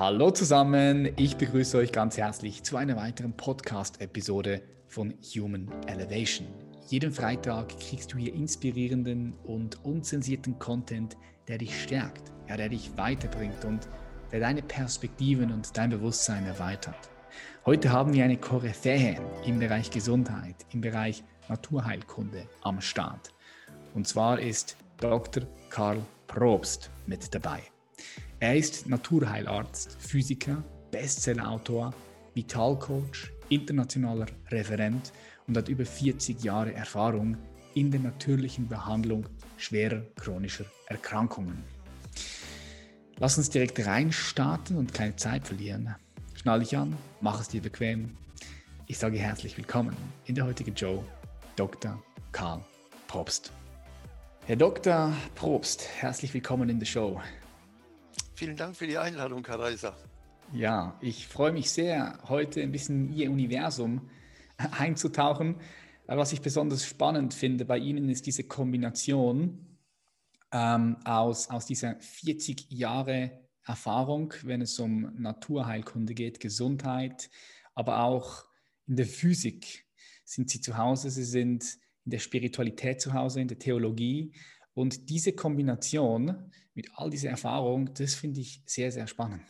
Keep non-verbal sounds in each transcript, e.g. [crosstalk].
Hallo zusammen, ich begrüße euch ganz herzlich zu einer weiteren Podcast-Episode von Human Elevation. Jeden Freitag kriegst du hier inspirierenden und unzensierten Content, der dich stärkt, ja, der dich weiterbringt und der deine Perspektiven und dein Bewusstsein erweitert. Heute haben wir eine Koryphäe im Bereich Gesundheit, im Bereich Naturheilkunde am Start. Und zwar ist Dr. Karl Probst mit dabei. Er ist Naturheilarzt, Physiker, Bestsellerautor, Vitalcoach, internationaler Referent und hat über 40 Jahre Erfahrung in der natürlichen Behandlung schwerer chronischer Erkrankungen. Lass uns direkt reinstarten und keine Zeit verlieren. Schnall dich an, mach es dir bequem. Ich sage herzlich willkommen in der heutigen Show, Dr. Karl Probst. Herr Dr. Probst, herzlich willkommen in der Show. Vielen Dank für die Einladung, Herr Reiser. Ja, ich freue mich sehr, heute ein bisschen in Ihr Universum einzutauchen. Was ich besonders spannend finde bei Ihnen ist diese Kombination ähm, aus, aus dieser 40 Jahre Erfahrung, wenn es um Naturheilkunde geht, Gesundheit, aber auch in der Physik sind Sie zu Hause, Sie sind in der Spiritualität zu Hause, in der Theologie und diese Kombination mit all dieser Erfahrung, das finde ich sehr, sehr spannend.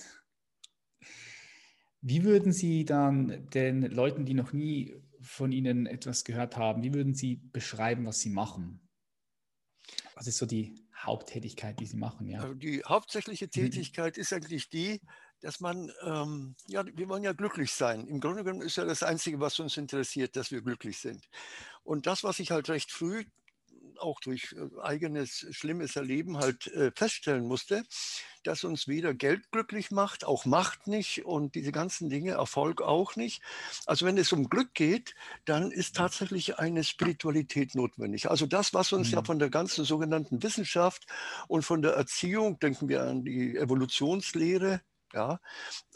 Wie würden Sie dann den Leuten, die noch nie von Ihnen etwas gehört haben, wie würden Sie beschreiben, was Sie machen? Was ist so die Haupttätigkeit, die Sie machen? Ja? Also die hauptsächliche mhm. Tätigkeit ist eigentlich die, dass man, ähm, ja, wir wollen ja glücklich sein. Im Grunde genommen ist ja das Einzige, was uns interessiert, dass wir glücklich sind. Und das, was ich halt recht früh auch durch äh, eigenes schlimmes Erleben halt äh, feststellen musste, dass uns weder Geld glücklich macht, auch Macht nicht und diese ganzen Dinge, Erfolg auch nicht. Also wenn es um Glück geht, dann ist tatsächlich eine Spiritualität notwendig. Also das, was uns mhm. ja von der ganzen sogenannten Wissenschaft und von der Erziehung, denken wir an die Evolutionslehre, ja,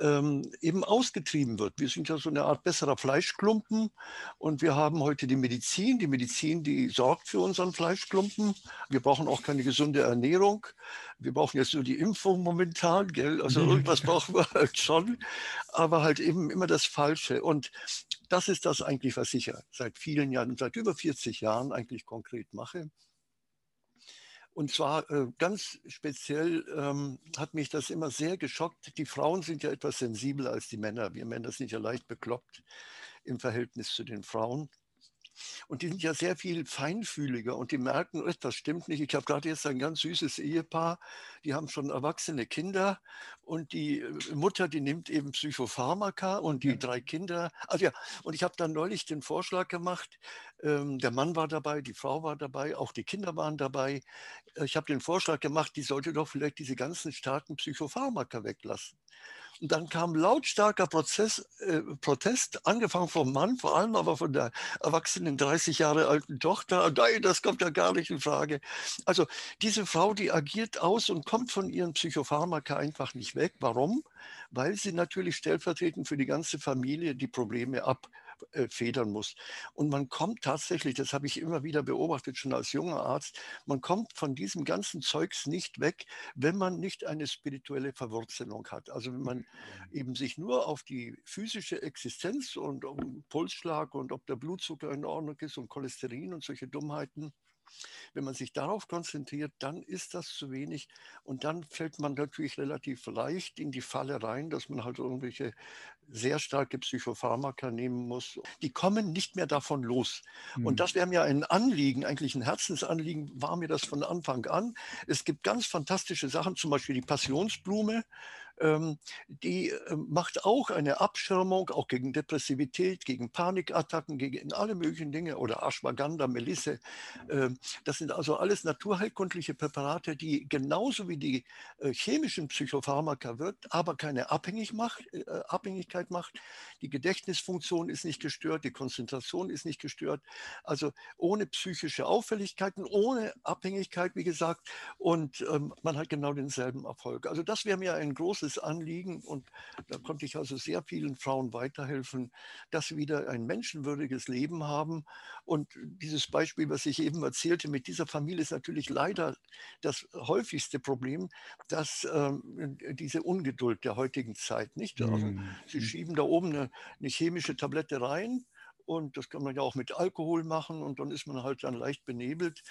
ähm, eben ausgetrieben wird. Wir sind ja so eine Art besserer Fleischklumpen und wir haben heute die Medizin. Die Medizin, die sorgt für unseren Fleischklumpen. Wir brauchen auch keine gesunde Ernährung. Wir brauchen jetzt nur die Impfung momentan, gell? Also mhm. irgendwas brauchen wir [laughs] halt schon, aber halt eben immer das Falsche. Und das ist das eigentlich, was ich ja seit vielen Jahren, seit über 40 Jahren eigentlich konkret mache. Und zwar äh, ganz speziell ähm, hat mich das immer sehr geschockt. Die Frauen sind ja etwas sensibler als die Männer. Wir Männer sind ja leicht bekloppt im Verhältnis zu den Frauen. Und die sind ja sehr viel feinfühliger und die merken, etwas stimmt nicht. Ich habe gerade jetzt ein ganz süßes Ehepaar, die haben schon erwachsene Kinder und die äh, Mutter, die nimmt eben Psychopharmaka und die ja. drei Kinder. Also ja, und ich habe dann neulich den Vorschlag gemacht, der Mann war dabei, die Frau war dabei, auch die Kinder waren dabei. Äh, ich habe den Vorschlag gemacht, die sollte doch vielleicht diese ganzen starken Psychopharmaka weglassen. Und dann kam lautstarker Prozess, äh, Protest, angefangen vom Mann, vor allem aber von der erwachsenen 30 Jahre alten Tochter. Nein, das kommt ja gar nicht in Frage. Also diese Frau, die agiert aus und kommt von ihren Psychopharmaka einfach nicht weg. Warum? Weil sie natürlich stellvertretend für die ganze Familie die Probleme ab äh, federn muss. Und man kommt tatsächlich, das habe ich immer wieder beobachtet, schon als junger Arzt, man kommt von diesem ganzen Zeugs nicht weg, wenn man nicht eine spirituelle Verwurzelung hat. Also wenn man eben sich nur auf die physische Existenz und um Pulsschlag und ob der Blutzucker in Ordnung ist und Cholesterin und solche Dummheiten wenn man sich darauf konzentriert, dann ist das zu wenig und dann fällt man natürlich relativ leicht in die Falle rein, dass man halt irgendwelche sehr starke Psychopharmaka nehmen muss. Die kommen nicht mehr davon los. Mhm. Und hm. das wäre mir ein Anliegen, eigentlich ein Herzensanliegen, war mir das von Anfang an. Es gibt ganz fantastische Sachen, zum Beispiel die Passionsblume die äh, macht auch eine Abschirmung, auch gegen Depressivität, gegen Panikattacken, gegen alle möglichen Dinge oder Ashwagandha, Melisse. Ähm, das sind also alles naturheilkundliche Präparate, die genauso wie die äh, chemischen Psychopharmaka wirkt, aber keine Abhängig macht, äh, Abhängigkeit macht. Die Gedächtnisfunktion ist nicht gestört, die Konzentration ist nicht gestört. Also ohne psychische Auffälligkeiten, ohne Abhängigkeit, wie gesagt. Und ähm, man hat genau denselben Erfolg. Also das wäre mir ein großes großes Anliegen und da konnte ich also sehr vielen Frauen weiterhelfen, dass sie wieder ein menschenwürdiges Leben haben. Und dieses Beispiel, was ich eben erzählte, mit dieser Familie ist natürlich leider das häufigste Problem, dass ähm, diese Ungeduld der heutigen Zeit, nicht? Also, mhm. Sie schieben da oben eine, eine chemische Tablette rein und das kann man ja auch mit Alkohol machen und dann ist man halt dann leicht benebelt.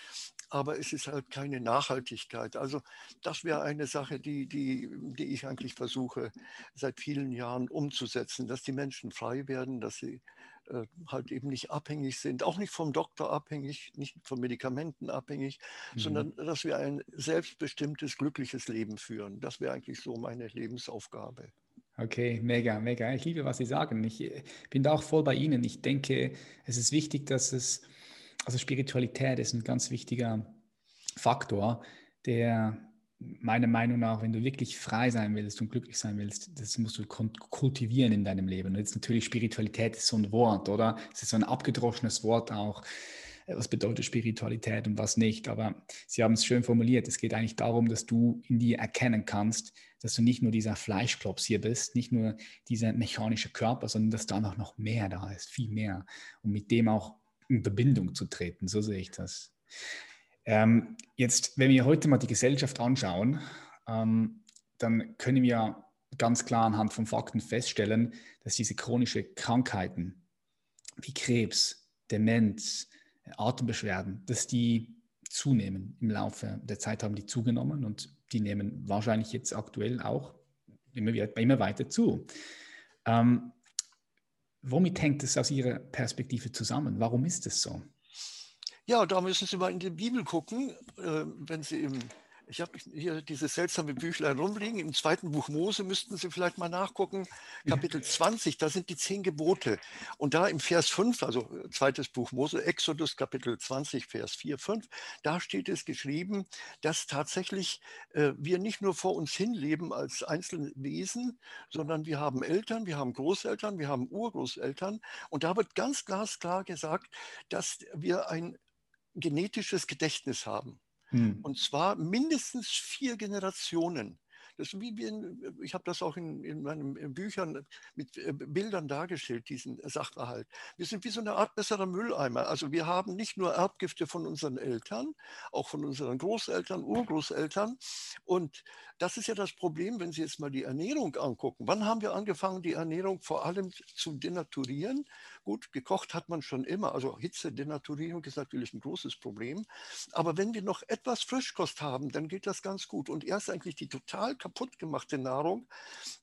Aber es ist halt keine Nachhaltigkeit. Also das wäre eine Sache, die, die, die ich eigentlich versuche seit vielen Jahren umzusetzen, dass die Menschen frei werden, dass sie äh, halt eben nicht abhängig sind, auch nicht vom Doktor abhängig, nicht von Medikamenten abhängig, mhm. sondern dass wir ein selbstbestimmtes, glückliches Leben führen. Das wäre eigentlich so meine Lebensaufgabe. Okay, mega, mega. Ich liebe, was Sie sagen. Ich äh, bin da auch voll bei Ihnen. Ich denke, es ist wichtig, dass es, also Spiritualität ist ein ganz wichtiger Faktor, der meiner Meinung nach, wenn du wirklich frei sein willst und glücklich sein willst, das musst du kultivieren in deinem Leben. Und jetzt natürlich Spiritualität ist so ein Wort, oder? Es ist so ein abgedroschenes Wort auch. Äh, was bedeutet Spiritualität und was nicht? Aber Sie haben es schön formuliert. Es geht eigentlich darum, dass du in dir erkennen kannst, dass du nicht nur dieser Fleischklops hier bist, nicht nur dieser mechanische Körper, sondern dass da noch, noch mehr da ist, viel mehr. Und mit dem auch in Verbindung zu treten. So sehe ich das. Ähm, jetzt, wenn wir heute mal die Gesellschaft anschauen, ähm, dann können wir ganz klar anhand von Fakten feststellen, dass diese chronischen Krankheiten wie Krebs, Demenz, Atembeschwerden, dass die zunehmen. Im Laufe der Zeit haben die zugenommen und die nehmen wahrscheinlich jetzt aktuell auch immer, immer weiter zu. Ähm, womit hängt es aus Ihrer Perspektive zusammen? Warum ist es so? Ja, da müssen Sie mal in die Bibel gucken, äh, wenn Sie im ich habe hier dieses seltsame Büchlein rumliegen. Im zweiten Buch Mose müssten Sie vielleicht mal nachgucken. Kapitel [laughs] 20, da sind die zehn Gebote. Und da im Vers 5, also äh, zweites Buch Mose, Exodus Kapitel 20, Vers 4, 5, da steht es geschrieben, dass tatsächlich äh, wir nicht nur vor uns hin leben als einzelne Wesen, sondern wir haben Eltern, wir haben Großeltern, wir haben Urgroßeltern. Und da wird ganz glasklar gesagt, dass wir ein genetisches Gedächtnis haben. Hm. Und zwar mindestens vier Generationen. Das wie wir in, ich habe das auch in, in meinen Büchern mit äh, Bildern dargestellt, diesen Sachverhalt. Wir sind wie so eine Art besserer Mülleimer. Also wir haben nicht nur Erbgifte von unseren Eltern, auch von unseren Großeltern, Urgroßeltern. Und das ist ja das Problem, wenn Sie jetzt mal die Ernährung angucken. Wann haben wir angefangen, die Ernährung vor allem zu denaturieren? Gut, gekocht hat man schon immer. Also Hitze, Denaturierung ist natürlich ein großes Problem. Aber wenn wir noch etwas Frischkost haben, dann geht das ganz gut. Und erst eigentlich die total kaputt gemachte Nahrung,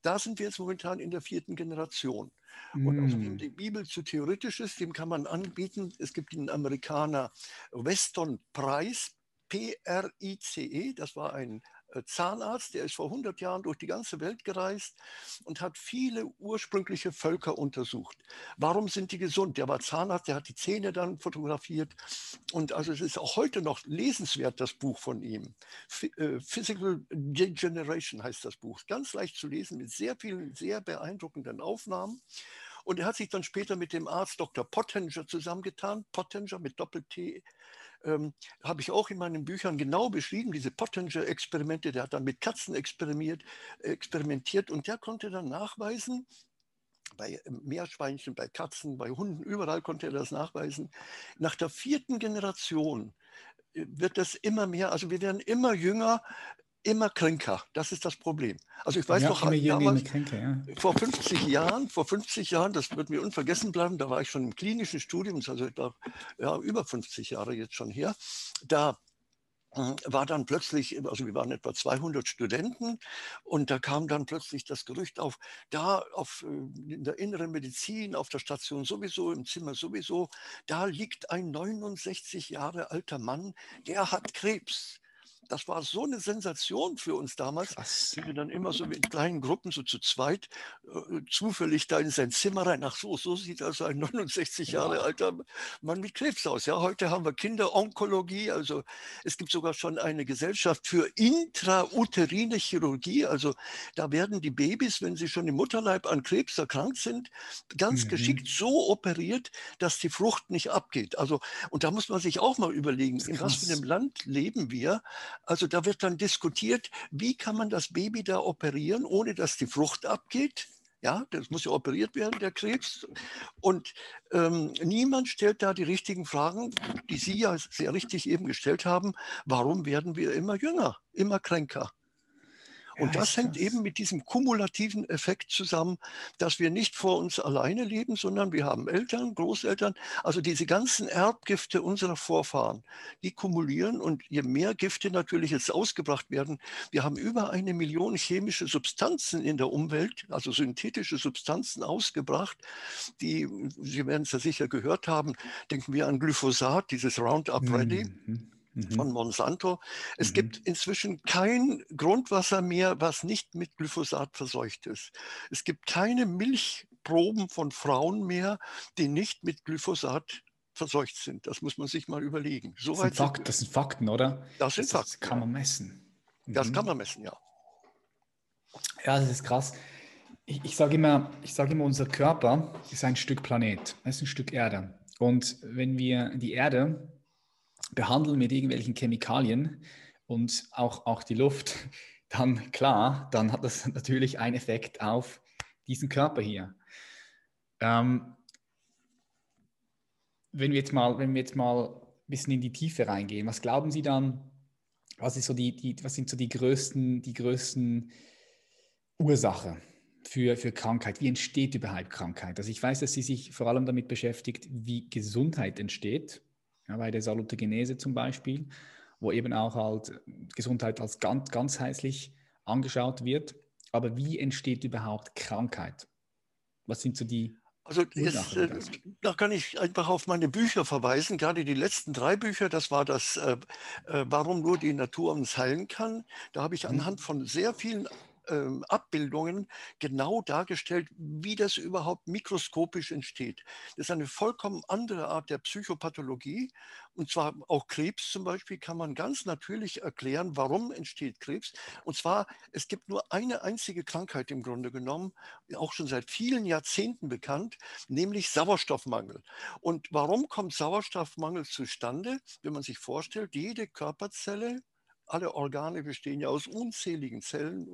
da sind wir jetzt momentan in der vierten Generation. Und mm. auch wem die Bibel zu theoretisch ist, dem kann man anbieten. Es gibt den Amerikaner Weston Price, P-R-I-C-E, das war ein Zahnarzt, der ist vor 100 Jahren durch die ganze Welt gereist und hat viele ursprüngliche Völker untersucht. Warum sind die gesund? Der war Zahnarzt, der hat die Zähne dann fotografiert. Und also es ist auch heute noch lesenswert, das Buch von ihm. Äh, Physical Degeneration heißt das Buch. Ganz leicht zu lesen mit sehr vielen, sehr beeindruckenden Aufnahmen. Und er hat sich dann später mit dem Arzt Dr. Pottinger zusammengetan. Pottinger mit Doppel-T ähm, habe ich auch in meinen Büchern genau beschrieben, diese Pottinger-Experimente, der hat dann mit Katzen experimentiert, experimentiert und der konnte dann nachweisen, bei Meerschweinchen, bei Katzen, bei Hunden, überall konnte er das nachweisen. Nach der vierten Generation äh, wird das immer mehr, also wir werden immer jünger, immer kränker. Das ist das Problem. Also ich weiß ja, noch, damals, Kränke, ja. vor 50 Jahren, vor 50 Jahren, das wird mir unvergessen bleiben, da war ich schon im klinischen Studium, also etwa ja, über 50 Jahre jetzt schon her. Da hm, war dann plötzlich, also wir waren etwa 200 Studenten und da kam dann plötzlich das Gerücht auf, da auf, äh, in der inneren Medizin, auf der Station sowieso, im Zimmer sowieso, da liegt ein 69 Jahre alter Mann, der hat Krebs das war so eine Sensation für uns damals, Krass. wie wir dann immer so in kleinen Gruppen, so zu zweit, äh, zufällig da in sein Zimmer rein. Ach so, so sieht also ein 69 Jahre ja. alter Mann mit Krebs aus. Ja, heute haben wir Kinderonkologie, also es gibt sogar schon eine Gesellschaft für intrauterine Chirurgie. Also da werden die Babys, wenn sie schon im Mutterleib an Krebs erkrankt sind, ganz mhm. geschickt so operiert, dass die Frucht nicht abgeht. Also, und da muss man sich auch mal überlegen, in was für einem Land leben wir, Also da wird dann diskutiert, wie kann man das Baby da operieren, ohne dass die Frucht abgeht. Ja, das muss ja operiert werden, der Krebs. Und ähm, niemand stellt da die richtigen Fragen, die Sie ja sehr richtig eben gestellt haben. Warum werden wir immer jünger, immer kränker? Und das hängt eben mit diesem kumulativen Effekt zusammen, dass wir nicht vor uns alleine leben, sondern wir haben Eltern, Großeltern, also diese ganzen Erbgifte unserer Vorfahren, die kumulieren und je mehr Gifte natürlich jetzt ausgebracht werden, wir haben über eine Million chemische Substanzen in der Umwelt, also synthetische Substanzen ausgebracht, die, Sie werden es ja sicher gehört haben, denken wir an Glyphosat, dieses Roundup Ready. Mhm mhm. von Monsanto. Es mhm. gibt inzwischen kein Grundwasser mehr, was nicht mit Glyphosat verseucht ist. Es gibt keine Milchproben von Frauen mehr, die nicht mit Glyphosat verseucht sind. Das muss man sich mal überlegen. So das, sind Fakt, das, sind Fakten, oder? Das sind das, Fakten. Das kann man messen. Mhm. Das kann man messen, ja. Ja, das ist krass. Ich, ich sage immer, sag immer, unser Körper ist ein Stück Planet, es ist ein Stück Erde. Und wenn wir die Erde behandeln mit irgendwelchen Chemikalien und auch, auch die Luft, [laughs] dann klar, dann hat das [laughs] natürlich einen Effekt auf diesen Körper hier. Ähm, wenn wir jetzt mal, wenn wir jetzt mal ein bisschen in die Tiefe reingehen, was glauben Sie dann, was, ist so die, die, was sind so die größten, die größten Ursachen für, für Krankheit? Wie entsteht überhaupt Krankheit? Also ich weiß, dass Sie sich vor allem damit beschäftigt, wie Gesundheit entsteht ja, bei der Salutogenese zum Beispiel, wo eben auch halt Gesundheit als ganz, ganzheitlich angeschaut wird. Aber wie entsteht überhaupt Krankheit? Was sind so die also jetzt, äh, da kann ich einfach auf meine Bücher verweisen, gerade die letzten drei Bücher, das war das, äh, äh, warum nur die Natur uns heilen kann. Da habe ich mhm. anhand von sehr vielen ähm, Abbildungen genau dargestellt, wie das überhaupt mikroskopisch entsteht. Das ist eine vollkommen andere Art der Psychopathologie. Und zwar auch Krebs zum Beispiel kann man ganz natürlich erklären, warum entsteht Krebs. Und zwar, es gibt nur eine einzige Krankheit im Grunde genommen, auch schon seit vielen Jahrzehnten bekannt, nämlich Sauerstoffmangel. Und warum kommt Sauerstoffmangel zustande? Wenn man sich vorstellt, jede Körperzelle alle Organe bestehen ja aus unzähligen Zellen,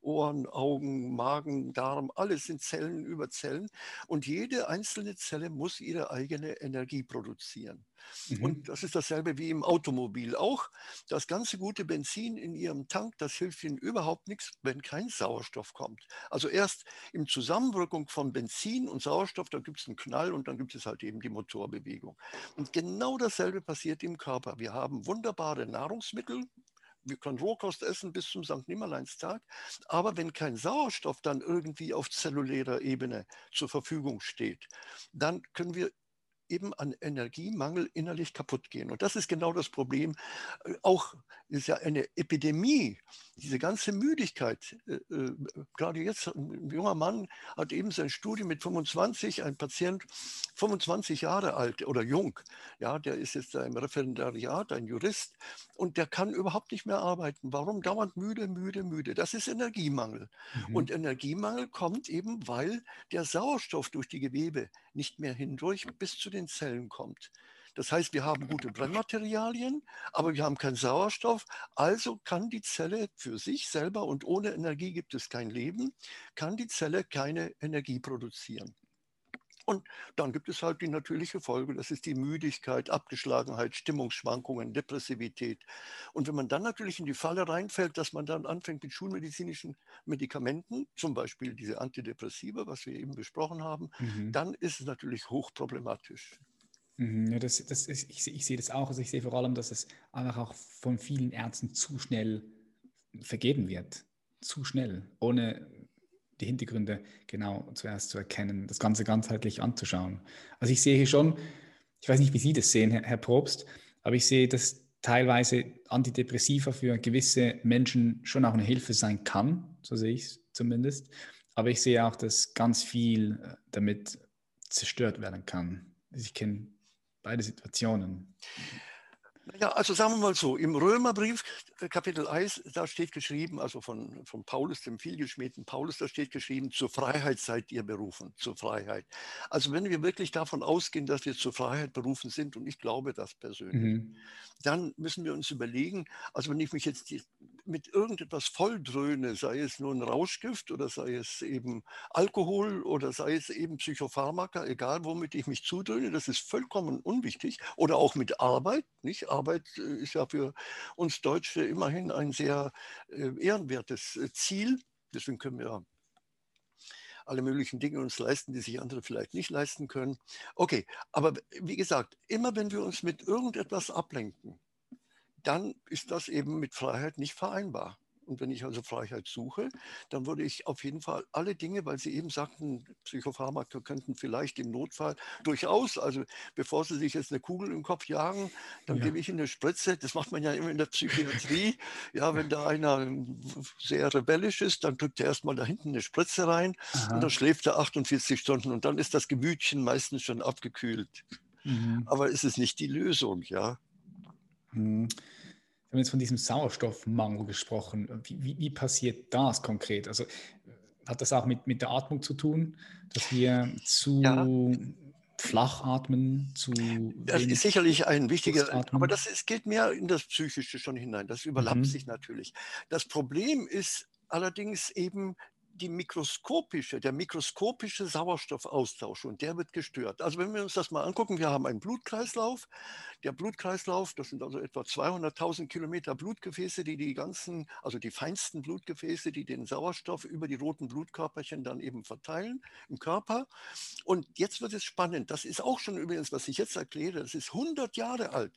Ohren, Augen, Magen, Darm, alles sind Zellen über Zellen. Und jede einzelne Zelle muss ihre eigene Energie produzieren. Mhm. Und das ist dasselbe wie im Automobil auch. Das ganze gute Benzin in Ihrem Tank, das hilft Ihnen überhaupt nichts, wenn kein Sauerstoff kommt. Also erst im Zusammenwirkung von Benzin und Sauerstoff, da gibt es einen Knall und dann gibt es halt eben die Motorbewegung. Und genau dasselbe passiert im Körper. Wir haben wunderbare Nahrungsmittel, wir können Rohkost essen bis zum St. Nimmerleinstag, aber wenn kein Sauerstoff dann irgendwie auf zellulärer Ebene zur Verfügung steht, dann können wir eben an Energiemangel innerlich kaputt gehen. Und das ist genau das Problem. Äh, auch ist ja eine Epidemie, diese ganze Müdigkeit. Äh, äh, gerade jetzt, ein junger Mann hat eben sein Studium mit 25, ein Patient 25 Jahre alt oder jung, ja, der ist jetzt im Referendariat, ein Jurist und der kann überhaupt nicht mehr arbeiten. Warum? Dauernd müde, müde, müde. Das ist Energiemangel. Mhm. Und Energiemangel kommt eben, weil der Sauerstoff durch die Gewebe nicht mehr hindurch bis zu den Zellen kommt. Das heißt, wir haben gute Brennmaterialien, aber wir haben keinen Sauerstoff. Also kann die Zelle für sich selber und ohne Energie gibt es kein Leben, kann die Zelle keine Energie produzieren. Und dann gibt es halt die natürliche Folge, das ist die Müdigkeit, Abgeschlagenheit, Stimmungsschwankungen, Depressivität. Und wenn man dann natürlich in die Falle reinfällt, dass man dann anfängt mit schulmedizinischen Medikamenten, zum Beispiel diese Antidepressiva, was wir eben besprochen haben, mhm. dann ist es natürlich hochproblematisch. Mhm, ja, das, das ist, ich, ich, sehe das auch. Also ich sehe vor allem, dass es einfach auch von vielen Ärzten zu schnell vergeben wird. Zu schnell, ohne die Hintergründe genau zuerst zu erkennen, das Ganze ganzheitlich anzuschauen. Also ich sehe hier schon, ich weiß nicht, wie Sie das sehen, Herr, Herr Probst, aber ich sehe, dass teilweise Antidepressiva für gewisse Menschen schon auch eine Hilfe sein kann, so sehe ich es zumindest. Aber ich sehe auch, dass ganz viel äh, damit zerstört werden kann. Ich kenne beide Situationen. Ja, also sagen wir mal so, im Römerbrief, äh, Kapitel 1, da steht geschrieben, also von, von Paulus, dem vielgeschmähten Paulus, da steht geschrieben, zur Freiheit seid ihr berufen, zur Freiheit. Also wenn wir wirklich davon ausgehen, dass wir zur Freiheit berufen sind, und ich glaube das persönlich, mhm. dann müssen wir uns überlegen, also wenn ich mich jetzt mit irgendetwas volldröhne, sei es nur ein Rauschgift oder sei es eben Alkohol oder sei es eben Psychopharmaka, egal womit ich mich zudröhne, das ist vollkommen unwichtig. Oder auch mit Arbeit, nicht? Arbeit äh, ist ja für uns Deutsche immerhin ein sehr äh, ehrenwertes äh, Ziel. Deswegen können wir alle möglichen Dinge uns leisten, die sich andere vielleicht nicht leisten können. Okay, aber wie gesagt, immer wenn wir uns mit irgendetwas ablenken, dann ist das eben mit Freiheit nicht vereinbar. Und wenn ich also Freiheit suche, dann würde ich auf jeden Fall alle Dinge, weil Sie eben sagten, Psychopharmaka könnten vielleicht im Notfall durchaus, also bevor Sie sich jetzt eine Kugel im Kopf jagen, dann ja. gebe ich Ihnen eine Spritze. Das macht man ja immer in der Psychiatrie. [laughs] ja, wenn da einer sehr rebellisch ist, dann drückt er erstmal da hinten eine Spritze rein Aha. und dann schläft er 48 Stunden und dann ist das Gemütchen meistens schon abgekühlt. Mhm. Aber es ist nicht die Lösung, ja. Mhm. Wir haben jetzt von diesem Sauerstoffmangel gesprochen. Wie, wie, wie, passiert das konkret? Also hat das auch mit, mit der Atmung zu tun, dass wir zu ja. flach atmen, zu. Das ist sicherlich ein wichtiger, aber das ist, geht mehr in das Psychische schon hinein. Das überlappt mhm. sich natürlich. Das Problem ist allerdings eben die mikroskopische, der mikroskopische Sauerstoffaustausch und der wird gestört. Also wenn wir uns das mal angucken, wir haben einen Blutkreislauf. Der Blutkreislauf, das sind also etwa 200.000 Kilometer Blutgefäße, die die ganzen, also die feinsten Blutgefäße, die den Sauerstoff über die roten Blutkörperchen dann eben verteilen im Körper. Und jetzt wird es spannend. Das ist auch schon übrigens, was ich jetzt erkläre, das ist 100 Jahre alt.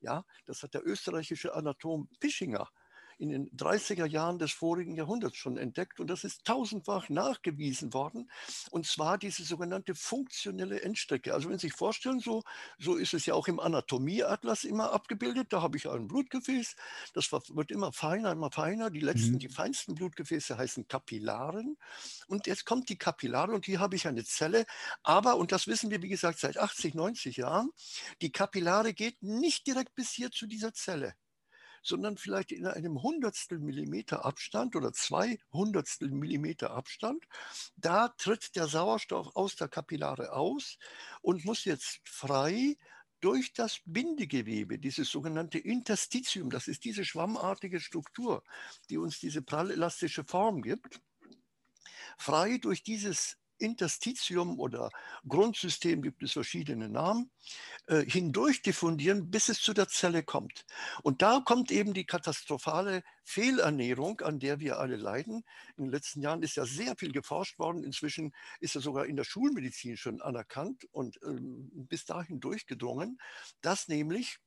Ja, das hat der österreichische Anatom Pischinger in den 30er Jahren des vorigen Jahrhunderts schon entdeckt und das ist tausendfach nachgewiesen worden. Und zwar diese sogenannte funktionelle Endstrecke. Also wenn Sie sich vorstellen, so, so ist es ja auch im Anatomieatlas immer abgebildet. Da habe ich ein Blutgefäß, das wird immer feiner, immer feiner. Die letzten, mhm. die feinsten Blutgefäße heißen Kapillaren. Und jetzt kommt die Kapillare und hier habe ich eine Zelle. Aber, und das wissen wir, wie gesagt, seit 80, 90 Jahren, die Kapillare geht nicht direkt bis hier zu dieser Zelle sondern vielleicht in einem Hundertstel Millimeter Abstand oder zwei Hundertstel Millimeter Abstand. Da tritt der Sauerstoff aus der Kapillare aus und muss jetzt frei durch das Bindegewebe, dieses sogenannte Interstitium, das ist diese schwammartige Struktur, die uns diese prallelastische Form gibt, frei durch dieses Interstitium oder Grundsystem gibt es verschiedene Namen, äh, hindurch diffundieren, bis es zu der Zelle kommt. Und da kommt eben die katastrophale Fehlernährung, an der wir alle leiden. In den letzten Jahren ist ja sehr viel geforscht worden. Inzwischen ist es sogar in der Schulmedizin schon anerkannt und ähm, bis dahin durchgedrungen, dass nämlich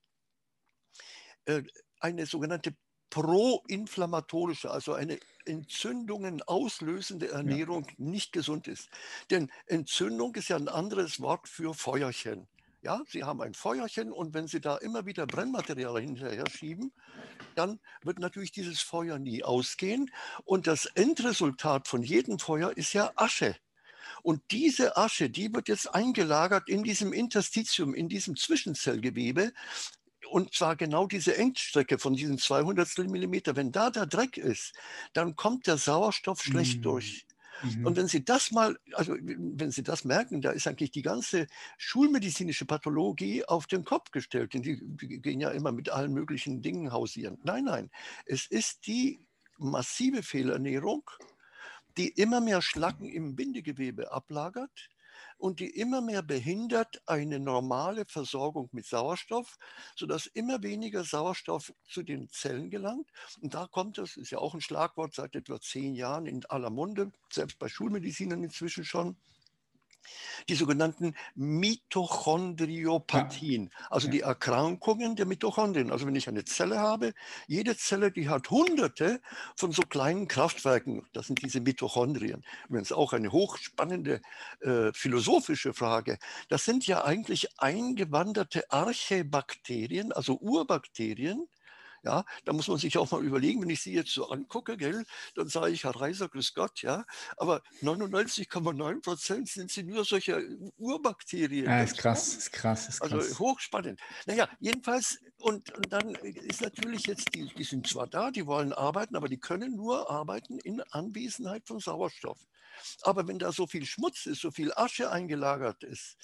äh, eine sogenannte proinflammatorische, also eine Entzündungen auslösende Ernährung ja. nicht gesund ist. Denn Entzündung ist ja ein anderes Wort für Feuerchen. Ja, Sie haben ein Feuerchen und wenn Sie da immer wieder Brennmaterial hinterher schieben, dann wird natürlich dieses Feuer nie ausgehen. Und das Endresultat von jedem Feuer ist ja Asche. Und diese Asche, die wird jetzt eingelagert in diesem Interstitium, in diesem Zwischenzellgewebe und zwar genau diese Engstrecke von diesen 200 Millimeter. Wenn da der Dreck ist, dann kommt der Sauerstoff schlecht mhm. durch. Mhm. Und wenn Sie das mal, also wenn Sie das merken, da ist eigentlich die ganze schulmedizinische Pathologie auf den Kopf gestellt. Denn die, die gehen ja immer mit allen möglichen Dingen hausieren. Nein, nein, es ist die massive Fehlernährung, die immer mehr Schlacken im Bindegewebe ablagert, und die immer mehr behindert eine normale Versorgung mit Sauerstoff, sodass immer weniger Sauerstoff zu den Zellen gelangt. Und da kommt es, ist ja auch ein Schlagwort seit etwa zehn Jahren in aller Munde, selbst bei Schulmedizinern inzwischen schon, die sogenannten Mitochondriopathien, ja. also ja. die Erkrankungen der Mitochondrien. Also wenn ich eine Zelle habe, jede Zelle, die hat hunderte von so kleinen Kraftwerken, das sind diese Mitochondrien. Übrigens auch eine hochspannende äh, philosophische Frage. Das sind ja eigentlich eingewanderte Archebakterien, also Urbakterien, ja, da muss man sich auch mal überlegen, wenn ich Sie jetzt so angucke, gell, dann sage ich, Herr Reiser, grüß Gott, ja. Aber 99,9 Prozent sind sie nur solche Urbakterien. Ja, ist krass, ist krass, ist also krass. Also hochspannend. Naja, jedenfalls und, und, dann ist natürlich jetzt, die, die sind zwar da, die wollen arbeiten, aber die können nur arbeiten in Anwesenheit von Sauerstoff. Aber wenn da so viel Schmutz ist, so viel Asche eingelagert ist,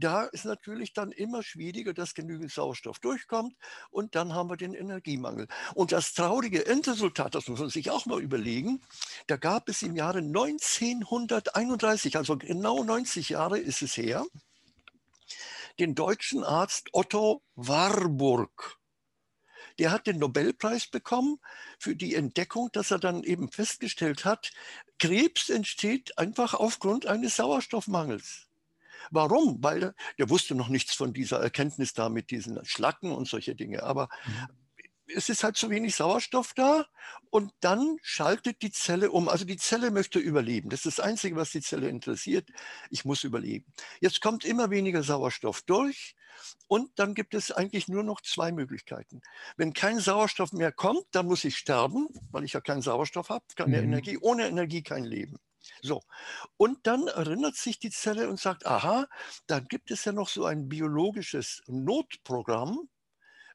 da ist natürlich dann immer schwieriger, dass genügend Sauerstoff durchkommt und dann haben wir den Energiemangel. Und das traurige Endresultat, das muss man sich auch mal überlegen, da gab es im Jahre 1931, also genau 90 Jahre ist es her, den deutschen Arzt Otto Warburg. Der hat den Nobelpreis bekommen für die Entdeckung, dass er dann eben festgestellt hat, Krebs entsteht einfach aufgrund eines Sauerstoffmangels. Warum? Weil der wusste noch nichts von dieser Erkenntnis da mit diesen Schlacken und solche Dinge. Aber mhm. es ist halt zu wenig Sauerstoff da und dann schaltet die Zelle um. Also die Zelle möchte überleben. Das ist das Einzige, was die Zelle interessiert. Ich muss überleben. Jetzt kommt immer weniger Sauerstoff durch und dann gibt es eigentlich nur noch zwei Möglichkeiten. Wenn kein Sauerstoff mehr kommt, dann muss ich sterben, weil ich ja keinen Sauerstoff habe, keine mhm. Energie. Ohne Energie kein Leben. So, und dann erinnert sich die Zelle und sagt, aha, da gibt es ja noch so ein biologisches Notprogramm.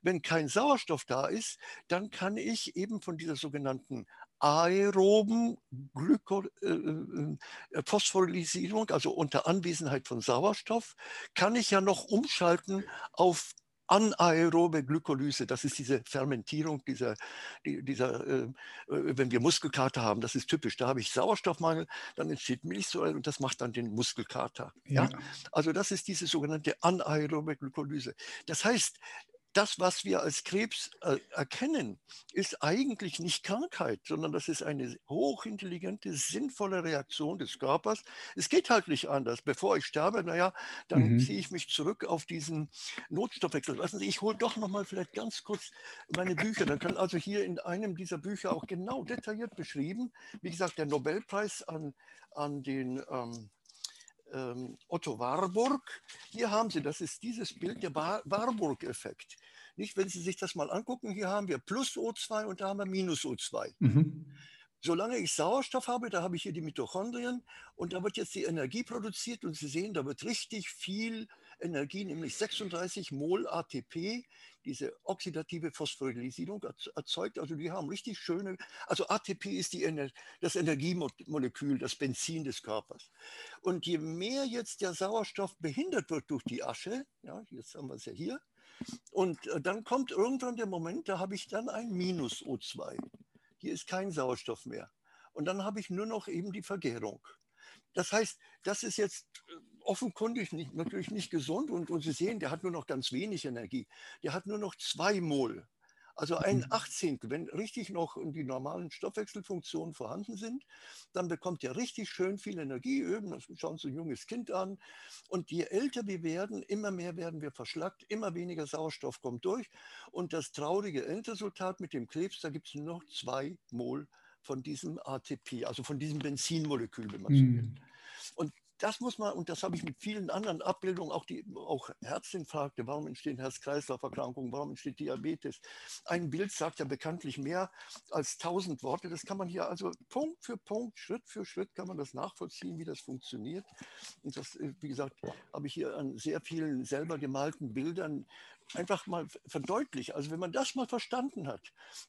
Wenn kein Sauerstoff da ist, dann kann ich eben von dieser sogenannten aeroben Glyko äh, äh, äh, Phosphorylierung, also unter Anwesenheit von Sauerstoff, kann ich ja noch umschalten auf anaerobe Glykolyse, das ist diese Fermentierung, dieser, dieser äh, äh, wenn wir Muskelkater haben, das ist typisch. Da habe ich Sauerstoffmangel, dann entsteht Milchsäure und das macht dann den Muskelkater. Ja. ja? Also das ist diese sogenannte anaerobe Glykolyse. Das heißt, das, was wir als Krebs äh, erkennen, ist eigentlich nicht Krankheit, sondern das ist eine hochintelligente, sinnvolle Reaktion des Körpers. Es geht halt nicht anders. Bevor ich sterbe, naja, dann mhm. ziehe ich mich zurück auf diesen Notstoffwechsel. Lassen Sie, ich hole doch noch mal vielleicht ganz kurz meine Bücher. Dann kann also hier in einem dieser Bücher auch genau detailliert beschrieben, wie gesagt, der Nobelpreis an, an den ähm, ähm, Otto Warburg. Hier haben Sie, das ist dieses Bild, der Warburg-Effekt. Nicht, wenn Sie sich das mal angucken, hier haben wir plus O2 und da haben wir minus O2. Mhm. Solange ich Sauerstoff habe, da habe ich hier die Mitochondrien und da wird jetzt die Energie produziert und Sie sehen, da wird richtig viel Energie, nämlich 36 Mol ATP, diese oxidative Phosphorylierung erzeugt. Also die haben richtig schöne, also ATP ist die, das Energiemolekül, das Benzin des Körpers. Und je mehr jetzt der Sauerstoff behindert wird durch die Asche, ja, jetzt haben wir es ja hier, und äh, dann kommt irgendwann der Moment, da habe ich dann ein Minus O2. Hier ist kein Sauerstoff mehr. Und dann habe ich nur noch eben die Vergärung. Das heißt, das ist jetzt äh, offenkundig nicht, natürlich nicht gesund und, und Sie sehen, der hat nur noch ganz wenig Energie. Der hat nur noch zwei Mol also ein mhm. Achtzehntel, wenn richtig noch die normalen Stoffwechselfunktionen vorhanden sind, dann bekommt er richtig schön viel Energie. Eben, schauen Sie ein junges Kind an. Und je älter wir werden, immer mehr werden wir verschlackt, immer weniger Sauerstoff kommt durch. Und das traurige Endresultat mit dem Krebs, da gibt es nur noch zwei Mol von diesem ATP, also von diesem Benzinmolekül, wenn man so will. Mhm. Und das muss man, und das habe ich mit vielen anderen Abbildungen, auch, die, auch Herzinfarkte, warum entstehen Herz-Kreislauf-Erkrankungen, warum entsteht Diabetes. Ein Bild sagt ja bekanntlich mehr als tausend Worte. Das kann man hier also Punkt für Punkt, Schritt für Schritt kann man das nachvollziehen, wie das funktioniert. Und das, äh, wie gesagt, habe ich hier an sehr vielen selber gemalten Bildern einfach mal verdeutlicht. Also wenn man das mal verstanden hat,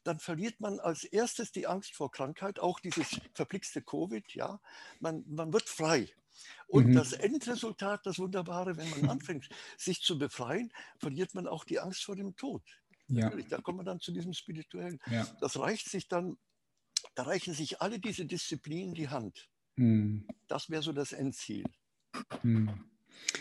dann verliert man als erstes die Angst vor Krankheit, auch dieses verblickste Covid, ja. Man, man wird frei. Und mhm. das Endresultat, das Wunderbare, wenn man anfängt, sich zu befreien, verliert man auch die Angst vor dem Tod. Ja. Natürlich, da kommt man dann zu diesem Spirituellen. Ja. Das reicht sich dann, da reichen sich alle diese Disziplinen die Hand. Mhm. Das wäre so das Endziel. Mhm.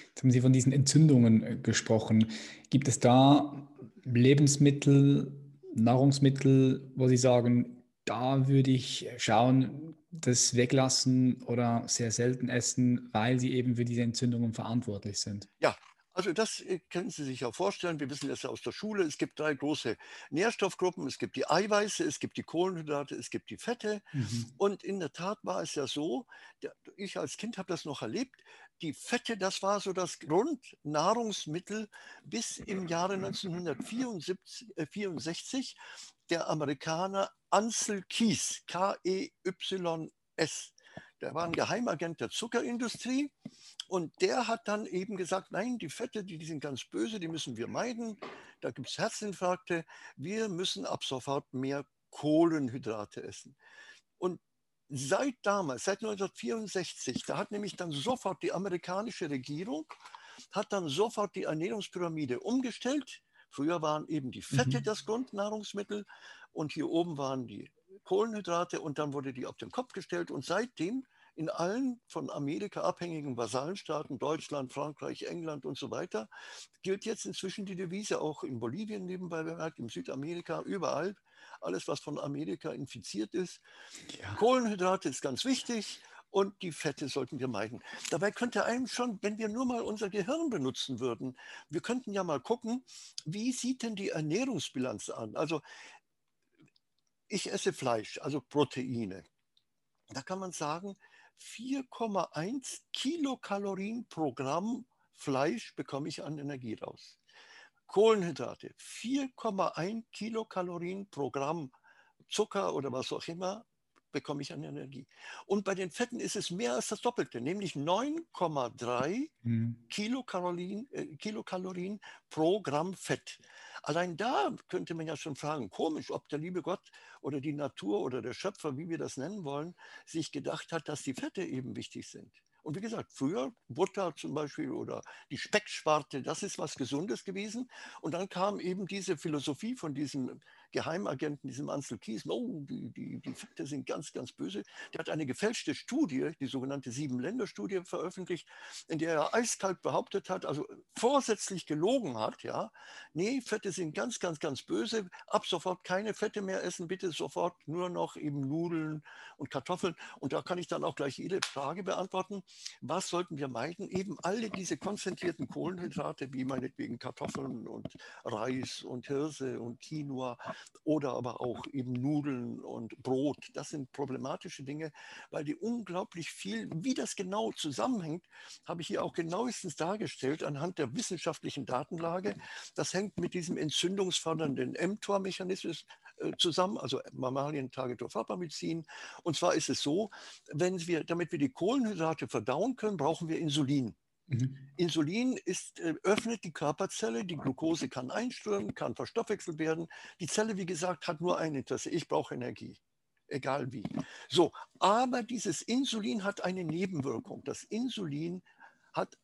Jetzt haben Sie von diesen Entzündungen äh, gesprochen. Gibt es da Lebensmittel, Nahrungsmittel, wo Sie sagen, da würde ich schauen, das weglassen oder sehr selten essen, weil sie eben für diese Entzündungen verantwortlich sind. Ja, also das äh, können Sie sich ja vorstellen. Wir wissen das ja aus der Schule. Es gibt drei große Nährstoffgruppen. Es gibt die Eiweiße, es gibt die Kohlenhydrate, es gibt die Fette. Mhm. Und in der Tat war es ja so, ich als Kind habe das noch erlebt, die Fette, das war so das Grundnahrungsmittel bis im Jahre 1964 äh, der Amerikaner Ansel Keys, K-E-Y-S. Der war ein Geheimagent der Zuckerindustrie und der hat dann eben gesagt, nein, die Fette, die, die sind ganz böse, die müssen wir meiden. da gibt es Herzinfarkte. Wir müssen ab sofort mehr Kohlenhydrate essen. Und seit damals, seit 1964, da hat nämlich dann sofort die amerikanische Regierung, hat dann sofort die Ernährungspyramide umgestellt. Früher waren eben die Fette mhm. das Grundnahrungsmittel und hier oben waren die Kohlenhydrate und dann wurde die auf den Kopf gestellt und seitdem in allen von Amerika abhängigen Vasallenstaaten, Deutschland, Frankreich, England und so weiter, gilt jetzt inzwischen die Devise, auch in Bolivien nebenbei bemerkt, in Südamerika, überall, alles, was von Amerika infiziert ist. Ja. Kohlenhydrate ist ganz wichtig und die Fette sollten wir meiden. Dabei könnte einem schon, wenn wir nur mal unser Gehirn benutzen würden, wir könnten ja mal gucken, wie sieht denn die Ernährungsbilanz an? Also ich esse Fleisch, also Proteine. Da kann man sagen, 4,1 Kilokalorien pro Gramm Fleisch bekomme ich an Energie raus. Kohlenhydrate, 4,1 Kilokalorien pro Gramm Zucker oder was auch immer bekomme ich an Energie. Und bei den Fetten ist es mehr als das Doppelte, nämlich 9,3 mhm. Kilokalorien, äh, Kilokalorien pro Gramm Fett. Allein da könnte man ja schon fragen, komisch, ob der liebe Gott oder die Natur oder der Schöpfer, wie wir das nennen wollen, sich gedacht hat, dass die Fette eben wichtig sind. Und wie gesagt, früher Butter zum Beispiel oder die Speckschwarte, das ist was Gesundes gewesen. Und dann kam eben diese Philosophie von diesem Geheimagenten, diesem Ansel Kies, oh, die, die, die Fette sind ganz, ganz böse. Der hat eine gefälschte Studie, die sogenannte Sieben-Länder-Studie veröffentlicht, in der er eiskalt behauptet hat, also vorsätzlich gelogen hat, ja, nee, Fette sind ganz, ganz, ganz böse, ab sofort keine Fette mehr essen, bitte sofort nur noch eben Nudeln und Kartoffeln. Und da kann ich dann auch gleich jede Frage beantworten was sollten wir meiden? Eben alle diese konzentrierten Kohlenhydrate, wie meinetwegen Kartoffeln und Reis und Hirse und Quinoa oder aber auch eben Nudeln und Brot. Das sind problematische Dinge, weil die unglaublich viel, wie das genau zusammenhängt, habe ich hier auch genauestens dargestellt anhand der wissenschaftlichen Datenlage. Das hängt mit diesem entzündungsfördernden mTOR-Mechanismus äh, zusammen, also Mammalien Pharmazin. Und zwar ist es so, wenn wir, damit wir die Kohlenhydrate verdauen können, brauchen wir Insulin. Mhm. Insulin ist, äh, öffnet die Körperzelle, die Glucose kann einströmen, kann verstoffwechselt werden. Die Zelle, wie gesagt, hat nur ein Interesse, ich brauche Energie, egal wie. So, aber dieses Insulin hat eine Nebenwirkung. Das Insulin hat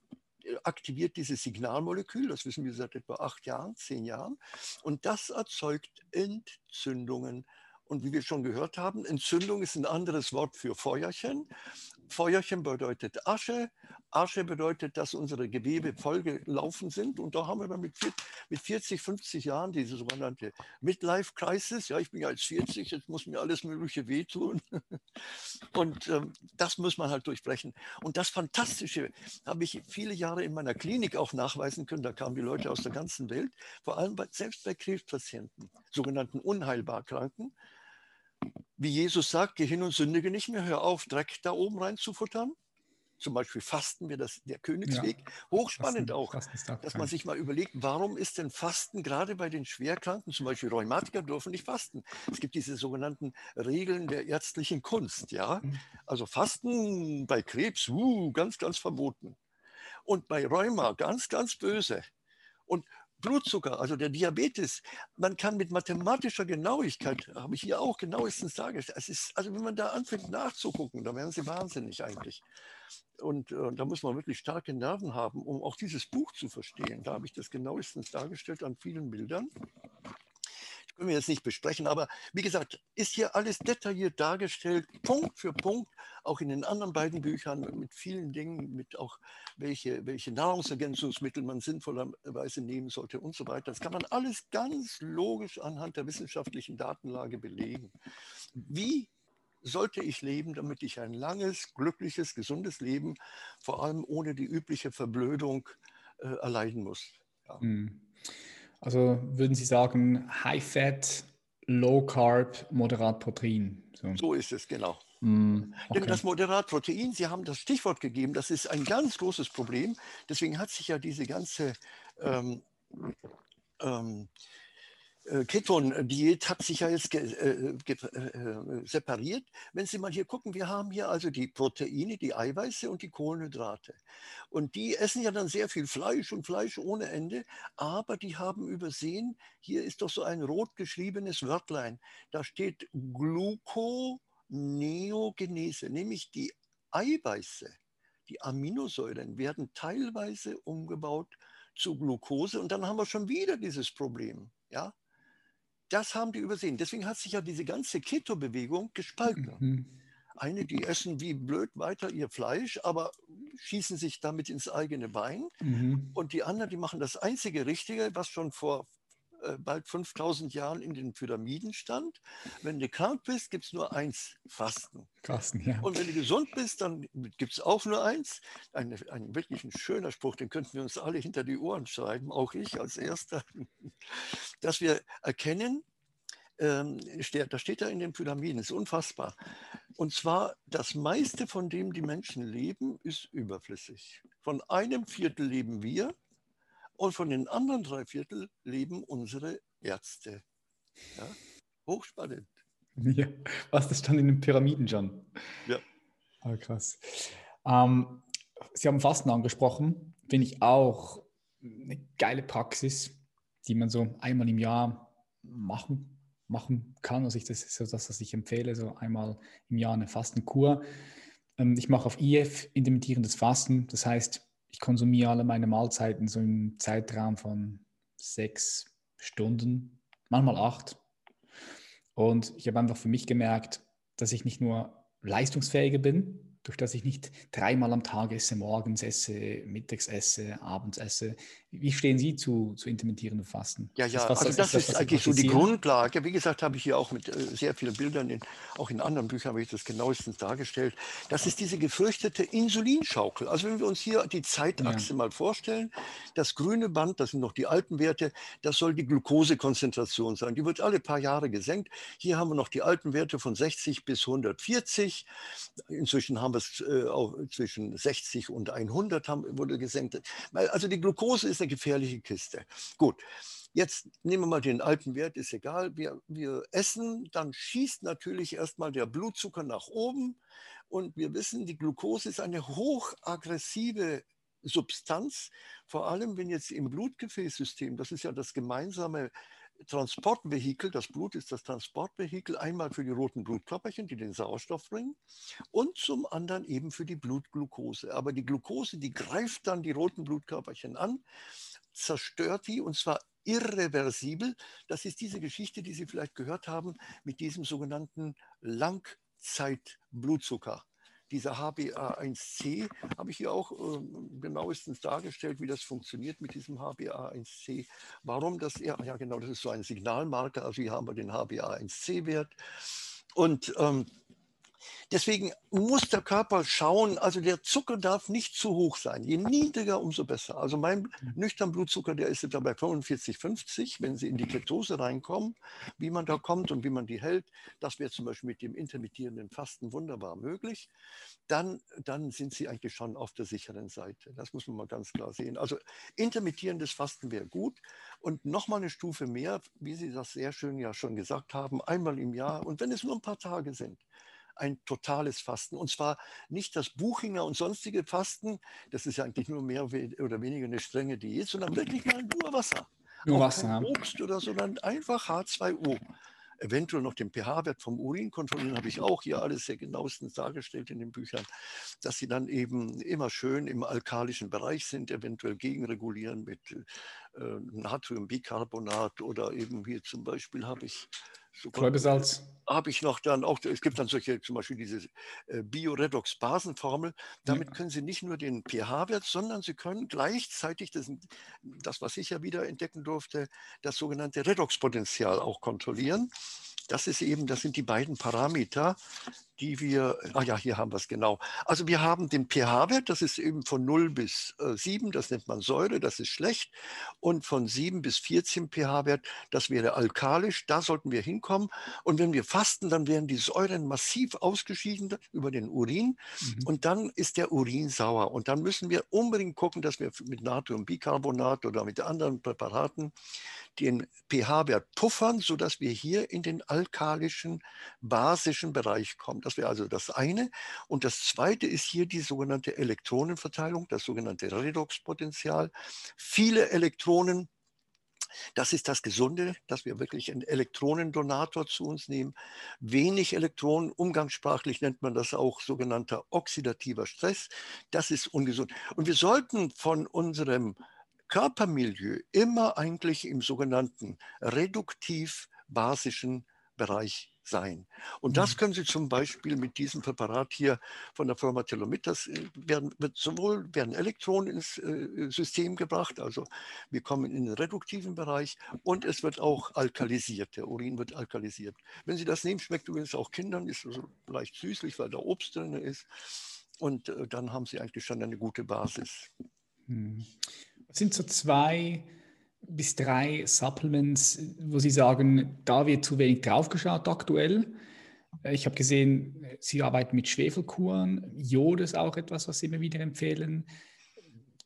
aktiviert dieses Signalmolekül, das wissen wir seit etwa acht Jahren, zehn Jahren, und das erzeugt Entzündungen. Und wie wir schon gehört haben, Entzündung ist ein anderes Wort für Feuerchen. Feuerchen bedeutet Asche. Asche bedeutet, dass unsere Gewebe vollgelaufen sind. Und da haben wir dann mit, mit 40, 50 Jahren diese sogenannte Midlife Crisis. Ja, ich bin ja jetzt 40, jetzt muss mir alles Mögliche wehtun. [laughs] Und ähm, das muss man halt durchbrechen. Und das Fantastische habe ich viele Jahre in meiner Klinik auch nachweisen können. Da kamen die Leute aus der ganzen Welt, vor allem bei, selbst bei Krebspatienten, sogenannten unheilbar Kranken wie Jesus sagt, geh hin und sündige nicht mehr, hör auf, Dreck da oben rein zu futtern. Zum Beispiel Fasten wir das der Königsweg. Ja, Hochspannend Fasten, auch, Fasten dass man sich mal überlegt, warum ist denn Fasten gerade bei den Schwerkranken, zum Beispiel Rheumatiker dürfen nicht fasten. Es gibt diese sogenannten Regeln der ärztlichen Kunst, ja. Mhm. Also Fasten bei Krebs, uh, ganz, ganz verboten. Und bei Rheuma ganz, ganz böse. Und Blutzucker, also der Diabetes, man kann mit mathematischer Genauigkeit, habe ich hier auch genauestens dargestellt, also wenn man da anfängt nachzugucken, da werden sie wahnsinnig eigentlich. Und äh, da muss man wirklich starke Nerven haben, um auch dieses Buch zu verstehen. Da habe ich das genauestens dargestellt an vielen Bildern können wir jetzt nicht besprechen, aber wie gesagt, ist hier alles detailliert dargestellt, Punkt für Punkt, auch in den anderen beiden Büchern mit vielen Dingen, mit auch welche, welche Nahrungsergänzungsmittel man sinnvollerweise nehmen sollte und so weiter. Das kann man alles ganz logisch anhand der wissenschaftlichen Datenlage belegen. Wie sollte ich leben, damit ich ein langes, glückliches, gesundes Leben, vor allem ohne die übliche Verblödung, äh, erleiden muss? Ja. Mhm. Also würden Sie sagen, High Fat, Low Carb, Moderat Protein. So, so ist es, genau. Mm, okay. Denn das Moderat Protein, Sie haben das Stichwort gegeben, das ist ein ganz großes Problem. Deswegen hat sich ja diese ganze ähm, ähm, äh, Keton-Diät hat sich ja jetzt äh, äh, separiert. Wenn Sie mal hier gucken, wir haben hier also die Proteine, die Eiweiße und die Kohlenhydrate. Und die essen ja dann sehr viel Fleisch und Fleisch ohne Ende, aber die haben übersehen, hier ist doch so ein rot geschriebenes Wörtlein. Da steht Gluconeogenese, nämlich die Eiweiße, die Aminosäuren werden teilweise umgebaut zu Glucose und dann haben wir schon wieder dieses Problem. Ja? Das haben die übersehen. Deswegen hat sich ja diese ganze Keto-Bewegung gespalten. Mhm. Eine, die essen wie blöd weiter ihr Fleisch, aber schießen sich damit ins eigene Bein. Mhm. Und die anderen, die machen das einzige Richtige, was schon vor äh, bald 5000 Jahren in den Pyramiden stand. Wenn du krank bist, gibt es nur eins, Fasten. Fasten ja. Und wenn du gesund bist, dann gibt es auch nur eins. Ein, ein wirklich ein schöner Spruch, den könnten wir uns alle hinter die Ohren schreiben, auch ich als Erster, [laughs] dass wir erkennen, ähm, da steht da in den Pyramiden, ist unfassbar. Und zwar, das meiste von dem die Menschen leben, ist überflüssig. Von einem Viertel leben wir, und von den anderen drei Viertel leben unsere Ärzte. Ja? Hochspannend. [laughs] Ja, was das stand in den Pyramiden schon. Ja. Oh, krass. Ähm, Sie haben Fasten angesprochen. Finde ich auch eine geile Praxis, die man so einmal im Jahr machen, machen kann. Also ich, das ist so das, was ich empfehle, so einmal im Jahr eine Fastenkur. Ähm, ich mache auf IF intermittierendes Fasten. Das heißt, ich konsumiere alle meine Mahlzeiten so im Zeitraum von sechs Stunden, manchmal acht. Und ich habe einfach für mich gemerkt, dass ich nicht nur leistungsfähiger bin, durch das ich nicht dreimal am Tag esse, morgens esse, mittags esse, abends esse. Wie stehen Sie zu, zu intermittierendem Fasten? Ja, ja, das, also das, das ist, eigentlich so die Grundlage. Wie gesagt, habe ich hier auch mit äh, sehr vielen Bildern, in, auch in anderen Büchern habe ich das genauestens dargestellt. Das ist diese gefürchtete Insulinschaukel. Also wenn wir uns hier die Zeitachse ja. mal vorstellen, das grüne Band, das sind noch die alten Werte, das soll die Glukosekonzentration sein. Die wird alle paar Jahre gesenkt. Hier haben wir noch die alten Werte von 60 bis 140. Inzwischen haben wir es äh, auch zwischen 60 und 100 haben, wurde gesenkt. Also die Glucose ist eine gefährliche Kiste. Gut. Jetzt nehmen wir mal den alten Wert, ist egal. Wir, wir essen, dann schießt natürlich erstmal der Blutzucker nach oben. Und wir wissen, die Glucose ist eine hochaggressive Substanz, vor allem wenn jetzt im Blutgefäßsystem, das ist ja das gemeinsame Transportvehikel, das Blut ist das Transportvehikel, einmal für die roten Blutkörperchen, die den Sauerstoff bringen, und zum anderen eben für die Blutglucose. Aber die Glucose, die greift dann die roten Blutkörperchen an, zerstört die und zwar irreversibel. Das ist diese Geschichte, die Sie vielleicht gehört haben, mit diesem sogenannten Langzeitblutzucker dieser HbA1c habe ich hier auch äh, genauestens dargestellt, wie das funktioniert mit diesem HbA1c. Warum das, ja, ja genau, das ist so ein Signalmarker, also hier haben wir den HbA1c-Wert. Und ähm, Deswegen muss der Körper schauen, also der Zucker darf nicht zu hoch sein. Je niedriger, umso besser. Also mein nüchtern Blutzucker, der ist dabei 45, 50. Wenn Sie in die Ketose reinkommen, wie man da kommt und wie man die hält, das wäre zum Beispiel mit dem intermittierenden Fasten wunderbar möglich. Dann, dann sind Sie eigentlich schon auf der sicheren Seite. Das muss man mal ganz klar sehen. Also intermittierendes Fasten wäre gut. Und nochmal eine Stufe mehr, wie Sie das sehr schön ja schon gesagt haben, einmal im Jahr. Und wenn es nur ein paar Tage sind ein totales Fasten. Und zwar nicht das Buchinger und sonstige Fasten, das ist ja eigentlich nur mehr oder weniger eine strenge Diät, sondern wirklich mal nur Wasser. Nur Auch Wasser. Kein Obst oder so, sondern einfach H2O. Eventuell noch den pH-Wert vom Urin kontrollieren, habe ich auch hier alles sehr genauestens dargestellt in den Büchern, dass sie dann eben immer schön im alkalischen Bereich sind, eventuell gegenregulieren mit äh, Natriumbicarbonat oder eben hier zum Beispiel habe ich Kräutersalz. Habe ich noch dann auch, es gibt dann solche, zum Beispiel diese äh, Bioredox-Basenformel. Damit ja. können Sie nicht nur den pH-Wert, sondern Sie können gleichzeitig, das, das, was ich ja wieder entdecken durfte, das sogenannte Redoxpotenzial auch kontrollieren. Das ist eben, das sind die beiden Parameter, die wir, ah ja, hier haben wir es genau. Also wir haben den pH-Wert, das ist eben von 0 bis äh, 7, das nennt man Säure, das ist schlecht. Und von 7 bis 14 pH-Wert, das wäre alkalisch, da sollten wir hinkommen. Und wenn wir fasten, dann werden die Säuren massiv ausgeschieden über den Urin. Mhm. Und dann ist der Urin sauer. Und dann müssen wir unbedingt gucken, dass wir mit Natriumbicarbonat oder mit anderen Präparaten den pH-Wert puffern, sodass wir hier in den alkalischen, basischen Bereich kommen. Das wäre also das eine. Und das zweite ist hier die sogenannte Elektronenverteilung, das sogenannte Redoxpotential. Viele Elektronen das ist das Gesunde, dass wir wirklich einen Elektronendonator zu uns nehmen. Wenig Elektronen, umgangssprachlich nennt man das auch sogenannter oxidativer Stress. Das ist ungesund. Und wir sollten von unserem Körpermilieu immer eigentlich im sogenannten reduktiv-basischen Bereich sein. Und das mhm. können Sie zum Beispiel mit diesem Präparat hier von der Firma Telomit, das äh, werden, wird sowohl werden Elektronen ins äh, System gebracht, also wir kommen in den reduktiven Bereich und es wird auch alkalisiert, der Urin wird alkalisiert. Wenn Sie das nehmen, schmeckt übrigens auch Kindern, ist also leicht süßlich, weil da Obst drin ist und äh, dann haben Sie eigentlich schon eine gute Basis. Mhm. Sind so zwei bis drei Supplements, wo Sie sagen, da wird zu wenig draufgeschaut aktuell? Äh, ich habe gesehen, Sie arbeiten mit Schwefelkuren. Jod ist auch etwas, was Sie immer wieder empfehlen.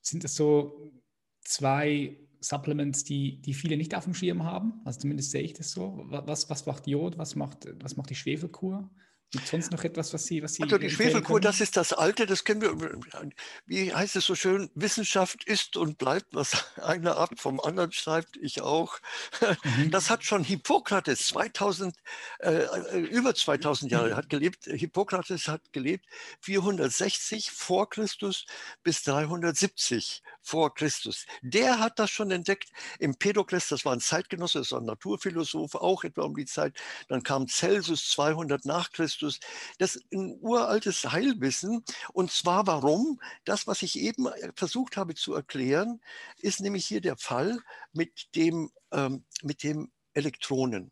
Sind das so zwei Supplements, die, die viele nicht auf dem Schirm haben? Also zumindest sehe ich das so. Was, was macht Jod? Was macht, was macht die Schwefelkur? Gibt es sonst noch etwas, was Sie, was Sie Also die Schwefelkur, das ist das Alte, das kennen wir. Wie heißt es so schön? Wissenschaft ist und bleibt, was [laughs] einer ab vom anderen schreibt, ich auch. Mhm. Das hat schon Hippokrates 2000, äh, äh, über 2000 Jahre hat gelebt. Hippokrates hat gelebt 460 vor Christus bis 370 vor Christus. Der hat das schon entdeckt. Empedokles, das war ein Zeitgenosse, das war ein Naturphilosoph, auch etwa um die Zeit. Dann kam Celsus 200 nach Christus. Das ist ein uraltes Heilwissen. Und zwar warum? Das, was ich eben äh, versucht habe zu erklären, ist nämlich hier der Fall mit dem, ähm, mit dem Elektronen.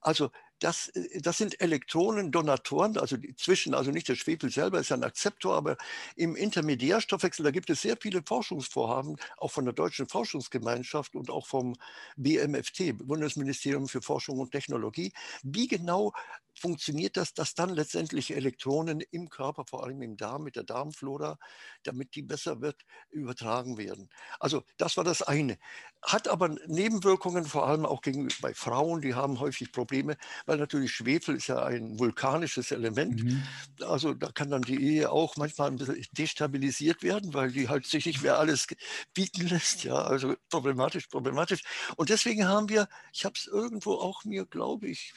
Also das, äh, das sind Elektronendonatoren, also zwischen, also nicht der Schwefel selber ist ein Akzeptor, aber im Intermediärstoffwechsel, da gibt es sehr viele Forschungsvorhaben, auch von der Deutschen Forschungsgemeinschaft und auch vom BMFT, Bundesministerium für Forschung und Technologie, wie genau funktioniert das, dass dann letztendlich Elektronen im Körper, vor allem im Darm, mit der Darmflora, damit die besser wird, übertragen werden. Also das war das eine. Hat aber Nebenwirkungen, vor allem auch gegenüber bei Frauen, die haben häufig Probleme, weil natürlich Schwefel ist ja ein vulkanisches Element. Mhm. Also da kann dann die Ehe auch manchmal ein bisschen destabilisiert werden, weil die halt sich nicht mehr alles bieten lässt. Ja, also problematisch, problematisch. Und deswegen haben wir, ich habe es irgendwo auch mir, glaube ich,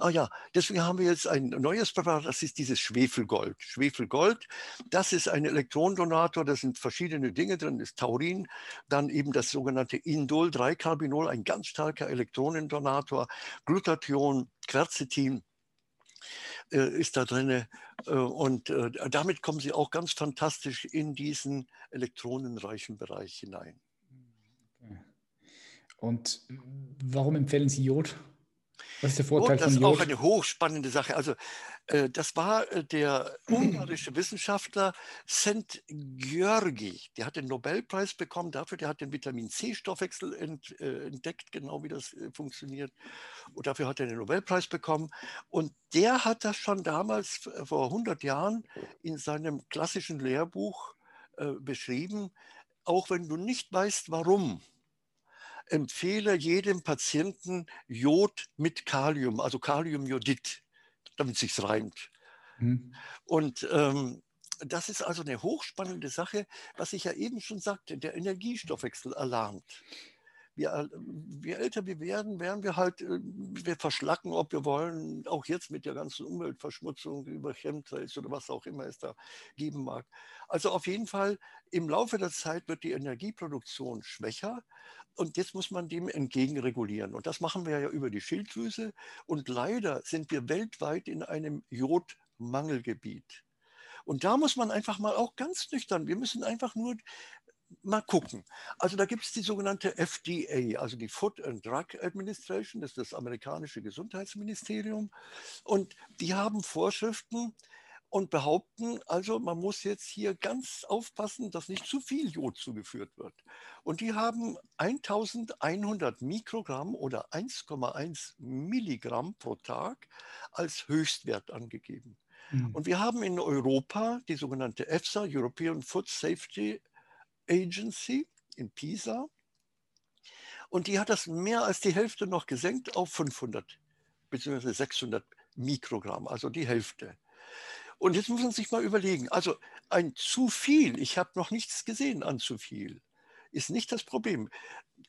Ah ja, deswegen haben wir jetzt ein neues Präparat, das ist dieses Schwefelgold. Schwefelgold, das ist ein Elektronendonator, da sind verschiedene Dinge drin, ist Taurin, dann eben das sogenannte Indol-3-Carbinol, ein ganz starker Elektronendonator, Glutathion, Quercetin, äh, ist da drin. Äh, und äh, damit kommen Sie auch ganz fantastisch in diesen elektronenreichen Bereich hinein. Und warum empfehlen Sie Jod? Was ist der Vorteil oh, das von Jod? ist auch eine hochspannende Sache. Also äh, das war äh, der ungarische Wissenschaftler Szent György. Der hat den Nobelpreis bekommen dafür. Der hat den Vitamin C-Stoffwechsel ent, äh, entdeckt, genau wie das äh, funktioniert. Und dafür hat er den Nobelpreis bekommen. Und der hat das schon damals äh, vor 100 Jahren in seinem klassischen Lehrbuch äh, beschrieben. Auch wenn du nicht weißt, warum, empfehle jedem Patienten Jod mit Kalium, also Kaliumjodid, damit es sich reimt. Mhm. Und ähm, das ist also eine hochspannende Sache, was ich ja eben schon sagte, der Energiestoffwechsel erlernt. Wir, je älter wir werden, werden wir halt, äh, wir verschlacken, ob wir wollen, auch jetzt mit der ganzen Umweltverschmutzung über Chemtrails oder was auch immer es da geben mag. Also auf jeden Fall, im Laufe der Zeit wird die Energieproduktion schwächer und jetzt muss man dem entgegenregulieren. Und das machen wir ja über die Schilddrüse. Und leider sind wir weltweit in einem Jodmangelgebiet. Und da muss man einfach mal auch ganz nüchtern, wir müssen einfach nur mal gucken. Also da gibt es die sogenannte FDA, also die Food and Drug Administration, das ist das amerikanische Gesundheitsministerium. Und die haben Vorschriften und behaupten, also man muss jetzt hier ganz aufpassen, dass nicht zu viel Jod zugeführt wird. Und die haben 1100 Mikrogramm oder 1,1 Milligramm pro Tag als Höchstwert angegeben. Mhm. Und wir haben in Europa die sogenannte EFSA, European Food Safety Agency in Pisa. Und die hat das mehr als die Hälfte noch gesenkt auf 500 bzw. 600 Mikrogramm, also die Hälfte. Und jetzt muss man sich mal überlegen, also ein zu viel, ich habe noch nichts gesehen an zu viel, ist nicht das Problem.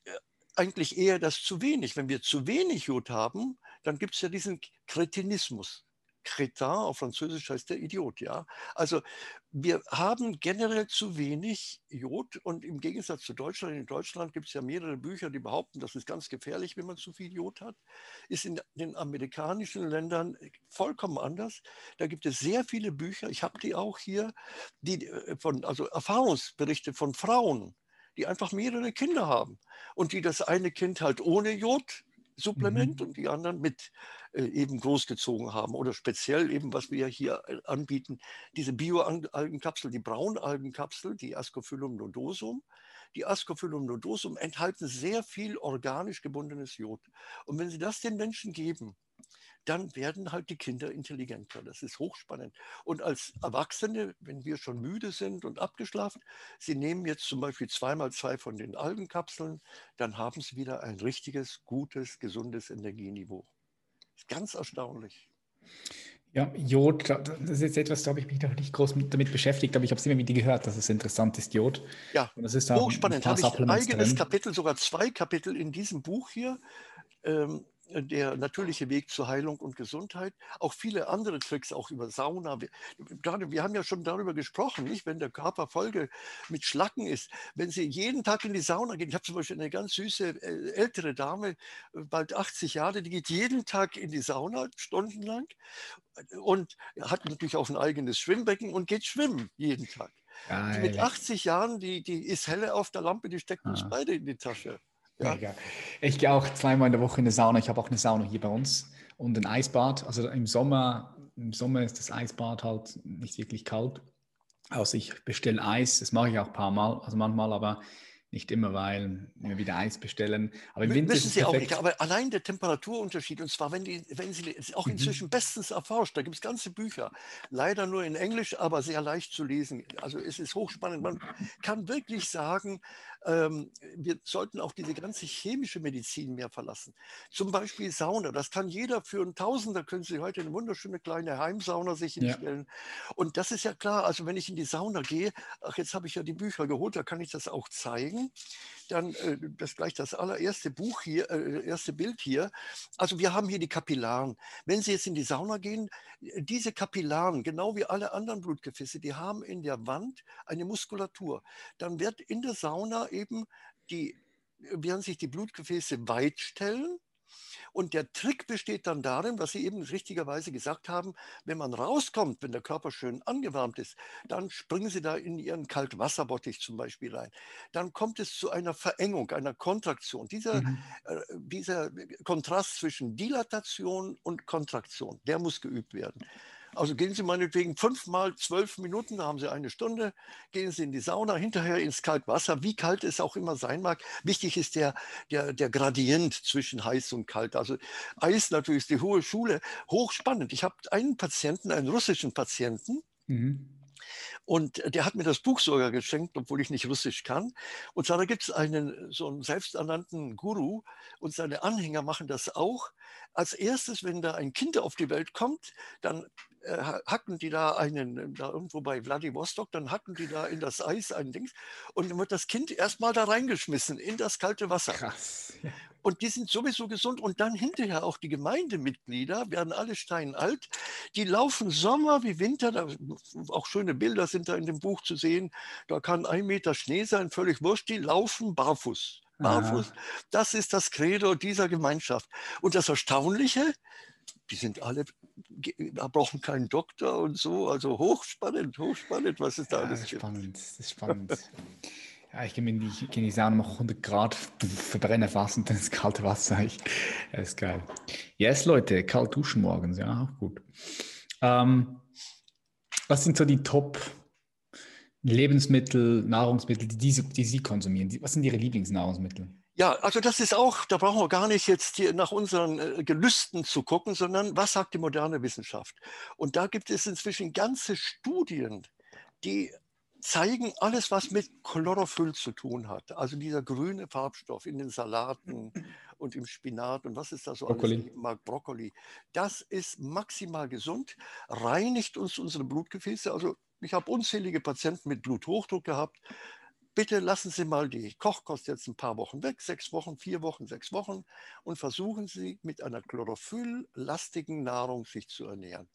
Äh, eigentlich eher das zu wenig. Wenn wir zu wenig Jod haben, dann gibt es ja diesen Kretinismus. Crétin, auf Französisch heißt der Idiot, ja. Also wir haben generell zu wenig Jod und im Gegensatz zu Deutschland, in Deutschland gibt es ja mehrere Bücher, die behaupten, das ist ganz gefährlich, wenn man zu viel Jod hat, ist in den amerikanischen Ländern vollkommen anders. Da gibt es sehr viele Bücher, ich habe die auch hier, die äh, von, also Erfahrungsberichte von Frauen, die einfach mehrere Kinder haben und die das eine Kind halt ohne Jod Supplement mhm. und die anderen mit äh, eben großgezogen haben. Oder speziell eben, was wir hier äh, anbieten, diese Bioalgenkapsel, die Braunalgenkapsel, die Ascophyllum nodosum. Die Ascophyllum nodosum enthalten sehr viel organisch gebundenes Jod. Und wenn Sie das den Menschen geben, dann werden halt die Kinder intelligenter. Das ist hochspannend. Und als Erwachsene, wenn wir schon müde sind und abgeschlafen, Sie nehmen jetzt zum Beispiel zweimal zwei von den Algenkapseln, dann haben Sie wieder ein richtiges, gutes, gesundes Energieniveau. Das ist ganz erstaunlich. Ja, Jod, das ist jetzt etwas, da habe ich mich noch nicht groß damit beschäftigt, aber ich habe es immer wieder gehört, dass es interessant ist, Jod. Ja, und das ist hochspannend. Habe ich ein eigenes drin. Kapitel, sogar zwei Kapitel in diesem Buch hier. Ähm, der natürliche Weg zur Heilung und Gesundheit. Auch viele andere Tricks, auch über Sauna. Wir, wir haben ja schon darüber gesprochen, nicht? wenn der Körper Folge mit Schlacken ist. Wenn Sie jeden Tag in die Sauna gehen, ich habe zum Beispiel eine ganz süße äh, ältere Dame, äh, bald 80 Jahre, die geht jeden Tag in die Sauna, stundenlang, und hat natürlich auch ein eigenes Schwimmbecken und geht schwimmen jeden Tag. Die mit 80 Jahren, die, die ist helle auf der Lampe, die steckt uns ah. beide in die Tasche. Ja. Mega. Ich gehe auch zweimal in der Woche in eine Sauna. Ich habe auch eine Sauna hier bei uns und ein Eisbad. Also im Sommer, im Sommer ist das Eisbad halt nicht wirklich kalt. Also ich bestelle Eis, das mache ich auch ein paar Mal, also manchmal, aber nicht immer, weil wir wieder Eis bestellen. Aber im Winter Müssen Sie auch nicht. Aber allein der Temperaturunterschied, und zwar, wenn, die, wenn Sie auch mhm. inzwischen mhm. bestens erforscht, da gibt es ganze Bücher, leider nur in Englisch, aber sehr leicht zu lesen. Also es ist hochspannend. Man kann wirklich sagen, ähm, wir sollten auch diese ganze chemische Medizin mehr verlassen. Zum Beispiel Sauna, das kann jeder für einen Tausender, können Sie heute eine wunderschöne kleine Heimsauna sich hinstellen. Ja. Und das ist ja klar, also wenn ich in die Sauna gehe, ach, jetzt habe ich ja die Bücher geholt, da kann ich das auch zeigen zeigen. Dann äh, das gleich das allererste Buch hier, äh, erste Bild hier. Also wir haben hier die Kapillaren. Wenn Sie jetzt in die Sauna gehen, äh, diese Kapillaren, genau wie alle anderen Blutgefäße, die haben in der Wand eine Muskulatur. Dann wird in der Sauna eben die, werden sich die Blutgefäße weit stellen und der Trick besteht dann darin, was Sie eben richtigerweise gesagt haben, wenn man rauskommt, wenn der Körper schön angewärmt ist, dann springen Sie da in Ihren Kaltwasserbottich zum Beispiel rein. Dann kommt es zu einer Verengung, einer Kontraktion. Dieser, mhm. äh, dieser Kontrast zwischen Dilatation und Kontraktion, der muss geübt werden. Also gehen Sie meinetwegen fünfmal zwölf Minuten, da haben Sie eine Stunde, gehen Sie in die Sauna, hinterher ins Kaltwasser, wie kalt es auch immer sein mag. Wichtig ist der, der, der Gradient zwischen heiß und kalt. Also Eis natürlich ist die hohe Schule, hochspannend. Ich habe einen Patienten, einen russischen Patienten, mhm. Und der hat mir das Buch sogar geschenkt, obwohl ich nicht Russisch kann. Und zwar, da gibt es einen so einen selbsternannten Guru und seine Anhänger machen das auch. Als erstes, wenn da ein Kind auf die Welt kommt, dann hacken die da einen, da irgendwo bei Vladivostok, dann hacken die da in das Eis ein Ding und dann wird das Kind erstmal da reingeschmissen in das kalte Wasser. Krass. Und die sind sowieso gesund und dann hinterher auch die Gemeindemitglieder werden alle steinalt. Die laufen Sommer wie Winter, da, auch schöne Bilder sind da in dem Buch zu sehen. Da kann ein Meter Schnee sein, völlig wurscht, die laufen barfuß. Barfuß, Aha. das ist das Credo dieser Gemeinschaft. Und das Erstaunliche, die sind alle, da brauchen keinen Doktor und so. Also hochspannend, hochspannend, was es da ja, alles gibt. Spannend, das ist spannend. [laughs] Ja, ich in die, geh in die Sauna, mache 100 Grad, verbrenne fast und dann ins kalte Wasser. Ich, das ist geil. Yes, Leute, kalt duschen morgens, ja, auch gut. Ähm, was sind so die Top Lebensmittel, Nahrungsmittel, die, die, die Sie konsumieren? Was sind Ihre Lieblingsnahrungsmittel? Ja, also das ist auch, da brauchen wir gar nicht jetzt hier nach unseren äh, Gelüsten zu gucken, sondern was sagt die moderne Wissenschaft? Und da gibt es inzwischen ganze Studien, die zeigen alles, was mit Chlorophyll zu tun hat. Also dieser grüne Farbstoff in den Salaten [laughs] und im Spinat und was ist da so Brokkoli. alles? Mag Brokkoli. Das ist maximal gesund, reinigt uns unsere Blutgefäße. Also ich habe unzählige Patienten mit Bluthochdruck gehabt bitte lassen Sie mal die Kochkost jetzt ein paar Wochen weg, sechs Wochen, vier Wochen, sechs Wochen und versuchen Sie mit einer chlorophylllastigen Nahrung sich zu ernähren.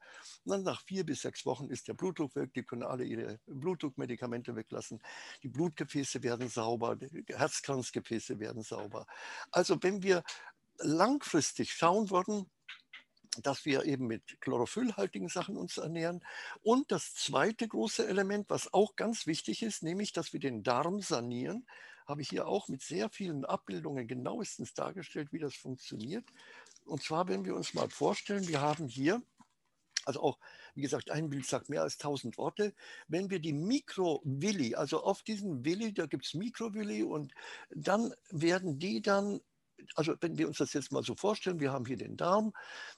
Und dann nach vier bis sechs Wochen ist der Blutdruck weg, die können alle ihre Blutdruckmedikamente weglassen, die Blutgefäße werden sauber, die Herzkranzgefäße werden sauber. Also wenn wir langfristig schauen würden, dass wir eben mit chlorophyllhaltigen Sachen uns ernähren. Und das zweite große Element, was auch ganz wichtig ist, nämlich, dass wir den Darm sanieren, habe ich hier auch mit sehr vielen Abbildungen genauestens dargestellt, wie das funktioniert. Und zwar, wenn wir uns mal vorstellen, wir haben hier, also auch, wie gesagt, ein Bild sagt mehr als 1000 Worte. Wenn wir die Mikrovilli, also auf diesen Willi, da gibt es Mikrovilli und dann werden die dann also wenn wir uns das jetzt mal so vorstellen, wir haben hier den Darm,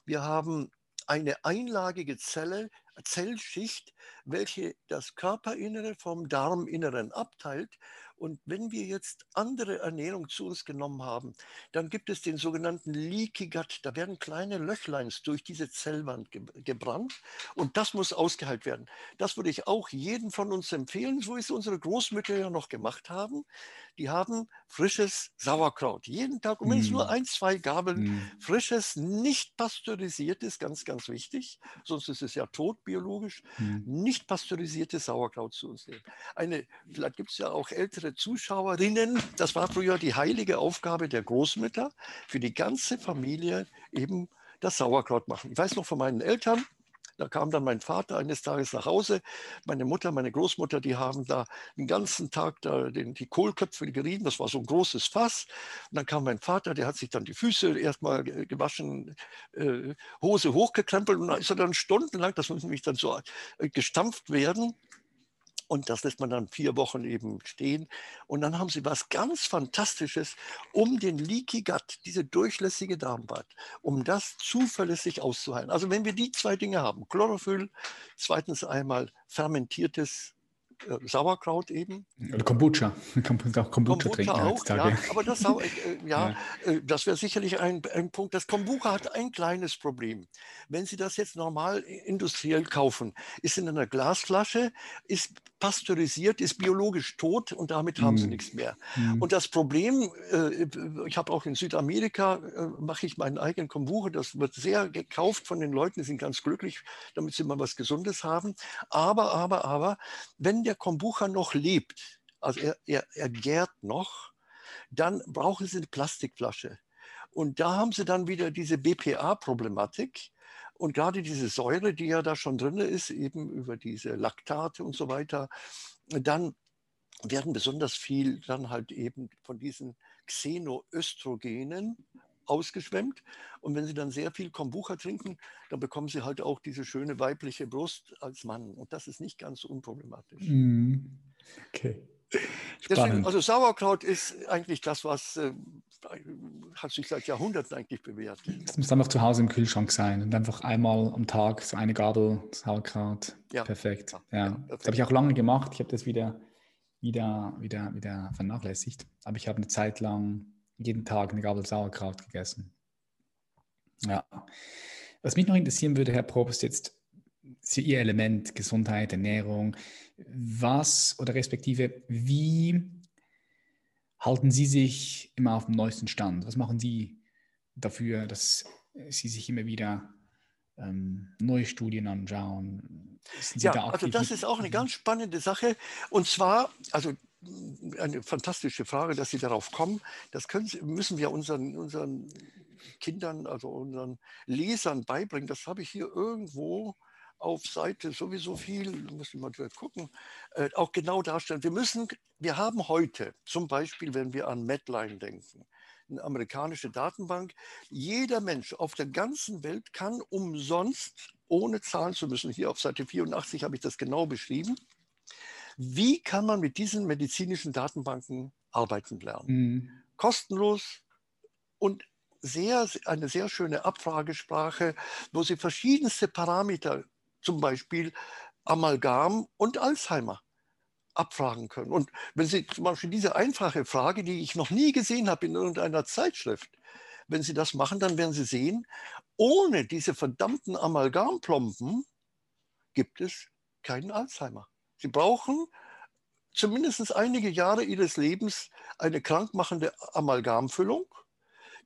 wir haben eine einlagige Zelle, Zellschicht, welche das Körperinnere vom Darminneren abteilt. Und wenn wir jetzt andere Ernährung zu uns genommen haben, dann gibt es den sogenannten Leaky Gut. Da werden kleine Löchleins durch diese Zellwand ge gebrannt und das muss ausgeheilt werden. Das würde ich auch jedem von uns empfehlen, so wie es unsere Großmütter ja noch gemacht haben. Die haben frisches Sauerkraut jeden Tag und wenn es nur mm. ein, zwei Gabeln mm. frisches, nicht pasteurisiertes, ganz, ganz wichtig, sonst ist es ja tot biologisch, mm. nicht pasteurisiertes Sauerkraut zu uns nehmen. Eine, vielleicht gibt es ja auch ältere Zuschauerinnen, das war früher die heilige Aufgabe der Großmütter, für die ganze Familie eben das Sauerkraut machen. Ich weiß noch von meinen Eltern, da kam dann mein Vater eines Tages nach Hause. Meine Mutter, meine Großmutter, die haben da den ganzen Tag da den, die Kohlköpfe gerieben. Das war so ein großes Fass. Und dann kam mein Vater, der hat sich dann die Füße erstmal gewaschen, äh, Hose hochgekrempelt und dann ist er dann stundenlang, das muss nämlich dann so äh, gestampft werden. Und das lässt man dann vier Wochen eben stehen. Und dann haben sie was ganz Fantastisches, um den Leaky Gut, diese durchlässige Darmwand, um das zuverlässig auszuheilen. Also wenn wir die zwei Dinge haben, Chlorophyll, zweitens einmal fermentiertes äh, Sauerkraut eben. Oder Kombucha. [laughs] Kombucha, Kombucha trinken auch. Ja, aber das, äh, ja, ja. Äh, das wäre sicherlich ein, ein Punkt. Das Kombucha hat ein kleines Problem. Wenn Sie das jetzt normal industriell kaufen, ist in einer Glasflasche, ist pasteurisiert, ist biologisch tot und damit haben mm. Sie nichts mehr. Mm. Und das Problem, äh, ich habe auch in Südamerika, äh, mache ich meinen eigenen Kombucha, das wird sehr gekauft von den Leuten, die sind ganz glücklich, damit sie mal was Gesundes haben. Aber, aber, aber, wenn der Kombucha noch lebt, also er, er, er gärt noch, dann brauchen Sie eine Plastikflasche. Und da haben Sie dann wieder diese BPA-Problematik. Und gerade diese Säure, die ja da schon drin ist, eben über diese Laktate und so weiter, dann werden besonders viel dann halt eben von diesen Xenoöstrogenen ausgeschwemmt. Und wenn Sie dann sehr viel Kombucha trinken, dann bekommen Sie halt auch diese schöne weibliche Brust als Mann. Und das ist nicht ganz unproblematisch. Mhm. Okay. Deswegen, also Sauerkraut ist eigentlich das, was äh, hat sich seit Jahrhunderten eigentlich bewährt. Es muss einfach zu Hause im Kühlschrank sein und einfach einmal am Tag so eine Gabel Sauerkraut. Ja. Perfekt. Ja, ja. perfekt. Das habe ich auch lange gemacht. Ich habe das wieder, wieder, wieder, wieder vernachlässigt. Aber ich habe eine Zeit lang jeden Tag eine Gabel Sauerkraut gegessen. Ja. Was mich noch interessieren würde, Herr Probst, jetzt Ihr Element Gesundheit, Ernährung. Was oder respektive wie halten Sie sich immer auf dem neuesten Stand? Was machen Sie dafür, dass Sie sich immer wieder ähm, neue Studien anschauen? ja, also das ist auch eine ganz spannende Sache. Und zwar, also eine fantastische Frage, dass Sie darauf kommen. Das können, müssen wir unseren, unseren Kindern, also unseren Lesern beibringen. Das habe ich hier irgendwo auf Seite sowieso viel, muss ich mal gucken, äh, auch genau darstellen. Wir müssen, wir haben heute, zum Beispiel, wenn wir an Medline denken, eine amerikanische Datenbank, jeder Mensch auf der ganzen Welt kann umsonst, ohne zahlen zu müssen, hier auf Seite 84 habe ich das genau beschrieben, wie kann man mit diesen medizinischen Datenbanken arbeiten lernen? Mhm. Kostenlos und sehr, eine sehr schöne Abfragesprache, wo Sie verschiedenste Parameter, zum Beispiel Amalgam und Alzheimer, abfragen können. Und wenn Sie zum Beispiel diese einfache Frage, die ich noch nie gesehen habe in irgendeiner Zeitschrift, wenn Sie das machen, dann werden Sie sehen, ohne diese verdammten Amalgamplomben gibt es keinen Alzheimer. Sie brauchen zumindest einige Jahre ihres Lebens eine krankmachende Amalgamfüllung.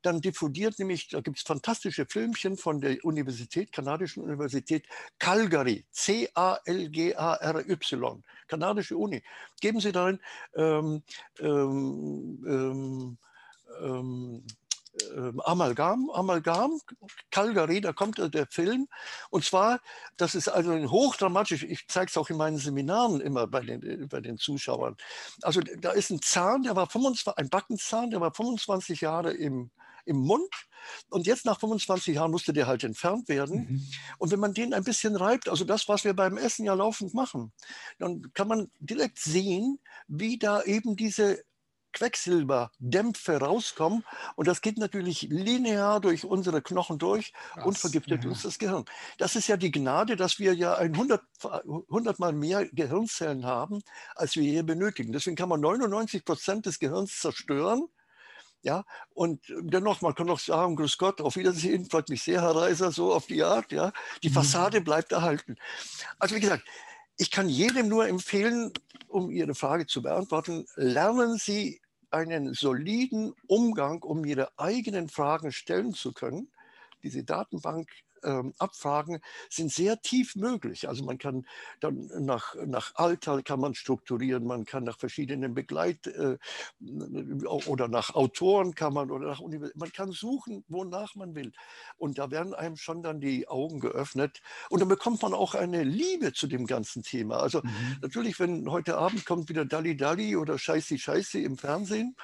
Dann diffundiert nämlich, da gibt es fantastische Filmchen von der Universität, kanadischen Universität Calgary, C-A-L-G-A-R-Y, kanadische Uni. Geben Sie darin ähm, ähm, ähm, ähm äh, Amalgam, Amalgam, Calgary, da kommt der Film. Und zwar, das ist also hochdramatisch, ich zeige es auch in meinen Seminaren immer bei den, bei den Zuschauern. Also da ist ein Zahn, der war 25, ein Backenzahn, der war 25 Jahre im, im Mund. Und jetzt nach 25 Jahren musste der halt entfernt werden. Mhm. Und wenn man den ein bisschen reibt, also das, was wir beim Essen ja laufend machen, dann kann man direkt sehen, wie da eben diese Quecksilberdämpfe rauskommen. Und das geht natürlich linear durch unsere Knochen durch Krass, und vergiftet ja. uns das Gehirn. Das ist ja die Gnade, dass wir ja ein 100, 100 Mal mehr Gehirnzellen haben, als wir hier benötigen. Deswegen kann man 99 Prozent des Gehirns zerstören. Ja, und dennoch, man kann auch sagen, grüß Gott, auf Wiedersehen, freut mich sehr, Herr Reiser, so auf die Art, ja. Die mhm. Fassade bleibt erhalten. Also wie gesagt, ich kann jedem nur empfehlen, um Ihre Frage zu beantworten, lernen Sie einen soliden Umgang, um Ihre eigenen Fragen stellen zu können. Diese Datenbank ähm, Abfragen sind sehr tief möglich. Also man kann dann nach, nach Alter kann man strukturieren, man kann nach verschiedenen Begleit- äh, oder nach Autoren kann man oder nach Univers man kann suchen, wonach man will. Und da werden einem schon dann die Augen geöffnet und dann bekommt man auch eine Liebe zu dem ganzen Thema. Also mhm. natürlich, wenn heute Abend kommt wieder Dalli Dalli oder Scheißi Scheißi im Fernsehen,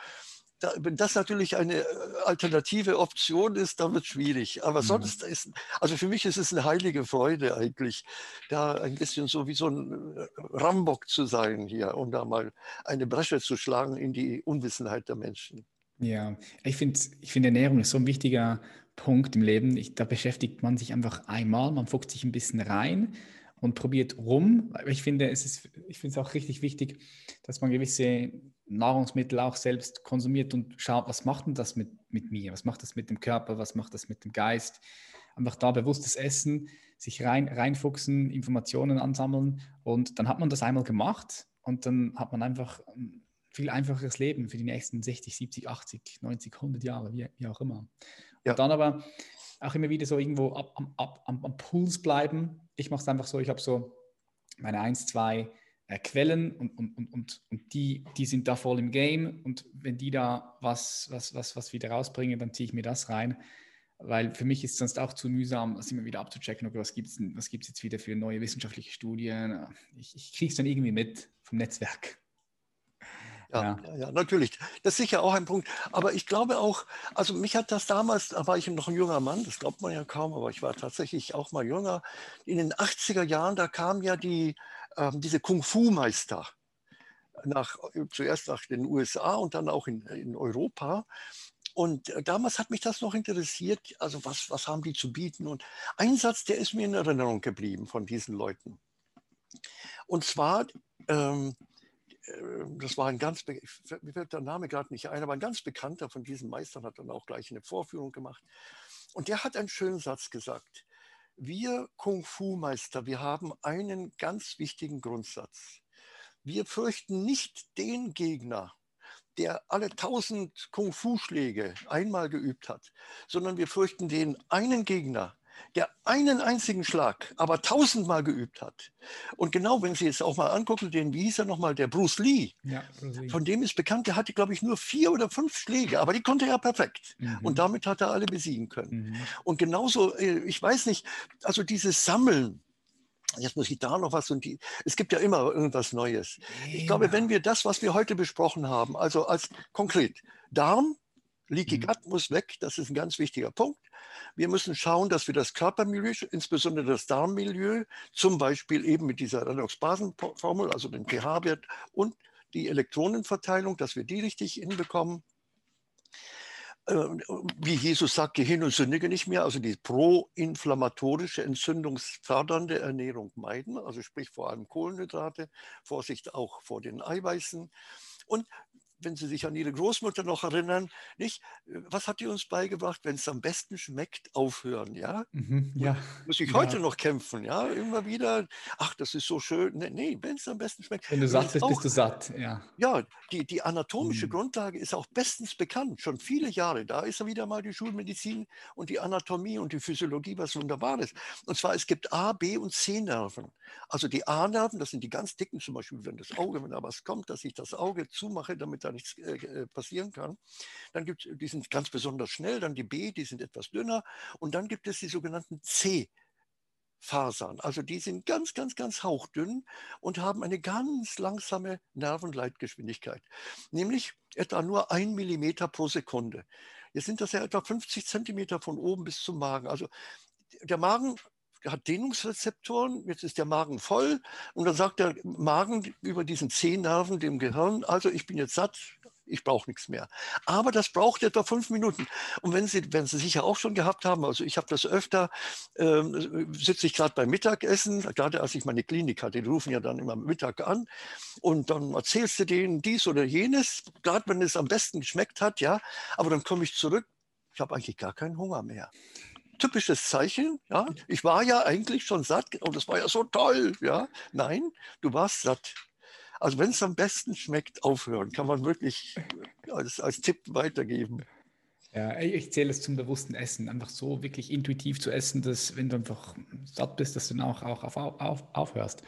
da, wenn das natürlich eine äh, alternative Option ist, dann wird es schwierig. Aber mhm. sonst ist, also für mich ist es eine heilige Freude eigentlich, da ein bisschen so wie so ein äh, Rambock zu sein hier, um da mal eine Bresche zu schlagen in die Unwissenheit der Menschen. Ja, ich finde, ich find, Ernährung ist so ein wichtiger Punkt im Leben. Ich, da beschäftigt man sich einfach einmal, man fuchst sich ein bisschen rein und probiert rum. Ich finde, es ist, ich finde es auch richtig wichtig, dass man gewisse Nahrungsmittel auch selbst konsumiert und schaut, was macht denn das mit, mit mir? Was macht das mit dem Körper? Was macht das mit dem Geist? Einfach da bewusstes Essen, sich rein, reinfuchsen, Informationen ansammeln und dann hat man das einmal gemacht und dann hat man einfach ein viel einfacheres Leben für die nächsten 60, 70, 80, 90, 100 Jahre, wie, wie auch immer. Ja. Und dann aber auch immer wieder so irgendwo ab, ab, am, am Puls bleiben. Ich mache es einfach so, ich habe so meine 1, 2, äh, Quellen und, und, und, und die, die sind da voll im Game und wenn die da was, was, was, was wieder rausbringen, dann ziehe ich mir das rein. Weil für mich ist es sonst auch zu mühsam, das immer wieder abzuchecken, okay, was gibt es was gibt's jetzt wieder für neue wissenschaftliche Studien. Ich, ich kriege es dann irgendwie mit vom Netzwerk. Ja, ja, ja. natürlich. Das ist sicher auch ein Punkt. Aber ich glaube auch, also mich hat das damals, da war ich noch ein junger Mann, das glaubt man ja kaum, aber ich war tatsächlich auch mal jünger. In den 80er Jahren, da kam ja die, diese Kung-Fu-Meister nach, zuerst nach den USA und dann auch in, in Europa. Und äh, damals hat mich das noch interessiert, also was, was haben die zu bieten? Und ein Satz, der ist mir in Erinnerung geblieben von diesen Leuten. Und zwar, ähm, äh, das war ein ganz, mir fällt der Name gerade nicht ein, aber ein ganz bekannter von diesen Meistern hat dann auch gleich eine Vorführung gemacht. Und der hat einen schönen Satz gesagt. Wir Kung-Fu-Meister, wir haben einen ganz wichtigen Grundsatz. Wir fürchten nicht den Gegner, der alle tausend Kung-Fu-Schläge einmal geübt hat, sondern wir fürchten den einen Gegner, der einen einzigen Schlag aber tausendmal geübt hat. Und genau, wenn Sie es auch mal angucken, den, wie hieß er nochmal, der Bruce Lee, ja, von dem ist bekannt, der hatte, glaube ich, nur vier oder fünf Schläge, aber die konnte er perfekt. Mhm. Und damit hat er alle besiegen können. Mhm. Und genauso, äh, ich weiß nicht, also dieses Sammeln, jetzt muss ich da noch was und die, es gibt ja immer irgendwas Neues. Ich glaube, wenn wir das, was wir heute besprochen haben, also als konkret Darm, Leaky mhm. Gut muss weg, das ist ein ganz wichtiger Punkt. Wir müssen schauen, dass wir das Körpermilieu, insbesondere das Darmmilieu, zum Beispiel eben mit dieser Redox-Basen-Formel, also den pH-Wert und die Elektronenverteilung, dass wir die richtig hinbekommen. Ähm, wie Jesus sagt, geh hin und sündige nicht mehr, also die proinflammatorische, entzündungsfördernde Ernährung meiden, also sprich vor allem Kohlenhydrate, Vorsicht auch vor den Eiweißen. Und wenn Sie sich an Ihre Großmutter noch erinnern, nicht? Was hat die uns beigebracht? Wenn es am besten schmeckt, aufhören, ja? Mhm, ja. Muss ich ja. heute noch kämpfen, ja? Immer wieder, ach, das ist so schön. Nee, nee wenn es am besten schmeckt. Wenn du satt bist, bist du satt, ja. Ja, die, die anatomische mhm. Grundlage ist auch bestens bekannt, schon viele Jahre. Da ist wieder mal die Schulmedizin und die Anatomie und die Physiologie was Wunderbares. Und zwar, es gibt A, B und C-Nerven. Also die A-Nerven, das sind die ganz dicken, zum Beispiel, wenn das Auge, wenn da was kommt, dass ich das Auge zumache, damit da nichts äh, äh, passieren kann. Dann gibt es, die sind ganz besonders schnell, dann die B, die sind etwas dünner. Und dann gibt es die sogenannten C. Fasern. Also die sind ganz, ganz, ganz hauchdünn und haben eine ganz langsame Nervenleitgeschwindigkeit, nämlich etwa nur ein Millimeter pro Sekunde. Jetzt sind das ja etwa 50 Zentimeter von oben bis zum Magen. Also der Magen hat Dehnungsrezeptoren, jetzt ist der Magen voll und dann sagt der Magen über diesen Zehnerven dem Gehirn, also ich bin jetzt satt, ich brauche nichts mehr. Aber das braucht etwa fünf Minuten. Und wenn Sie, wenn Sie sicher auch schon gehabt haben, also ich habe das öfter, ähm, sitze ich gerade beim Mittagessen, gerade als ich meine Klinik hatte, die rufen ja dann immer Mittag an und dann erzählst du denen dies oder jenes, gerade wenn es am besten geschmeckt hat, ja, aber dann komme ich zurück, ich habe eigentlich gar keinen Hunger mehr typisches Zeichen. Ja, ich war ja eigentlich schon satt und das war ja so toll. Ja, nein, du warst satt. Also wenn es am besten schmeckt, aufhören, kann man wirklich als, als Tipp weitergeben. Ja, ich zähle es zum bewussten Essen, einfach so wirklich intuitiv zu essen, dass wenn du einfach satt bist, dass du dann auch, auch auf, auf, aufhörst.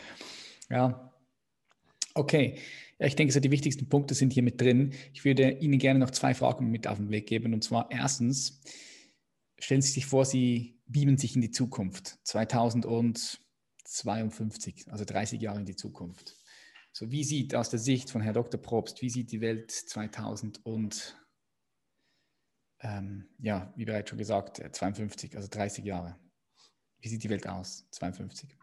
Ja, okay. Ja, ich denke, so die wichtigsten Punkte sind hier mit drin. Ich würde Ihnen gerne noch zwei Fragen mit auf den Weg geben. Und zwar erstens, stellen Sie sich vor, Sie beamen sich in die Zukunft, 2052, also 30 Jahre in die Zukunft. So, wie sieht aus der Sicht von Herrn Dr. Probst, wie sieht die Welt 2000 und ähm, ja, wie bereits schon gesagt, 52, also 30 Jahre. Wie sieht die Welt aus, 52?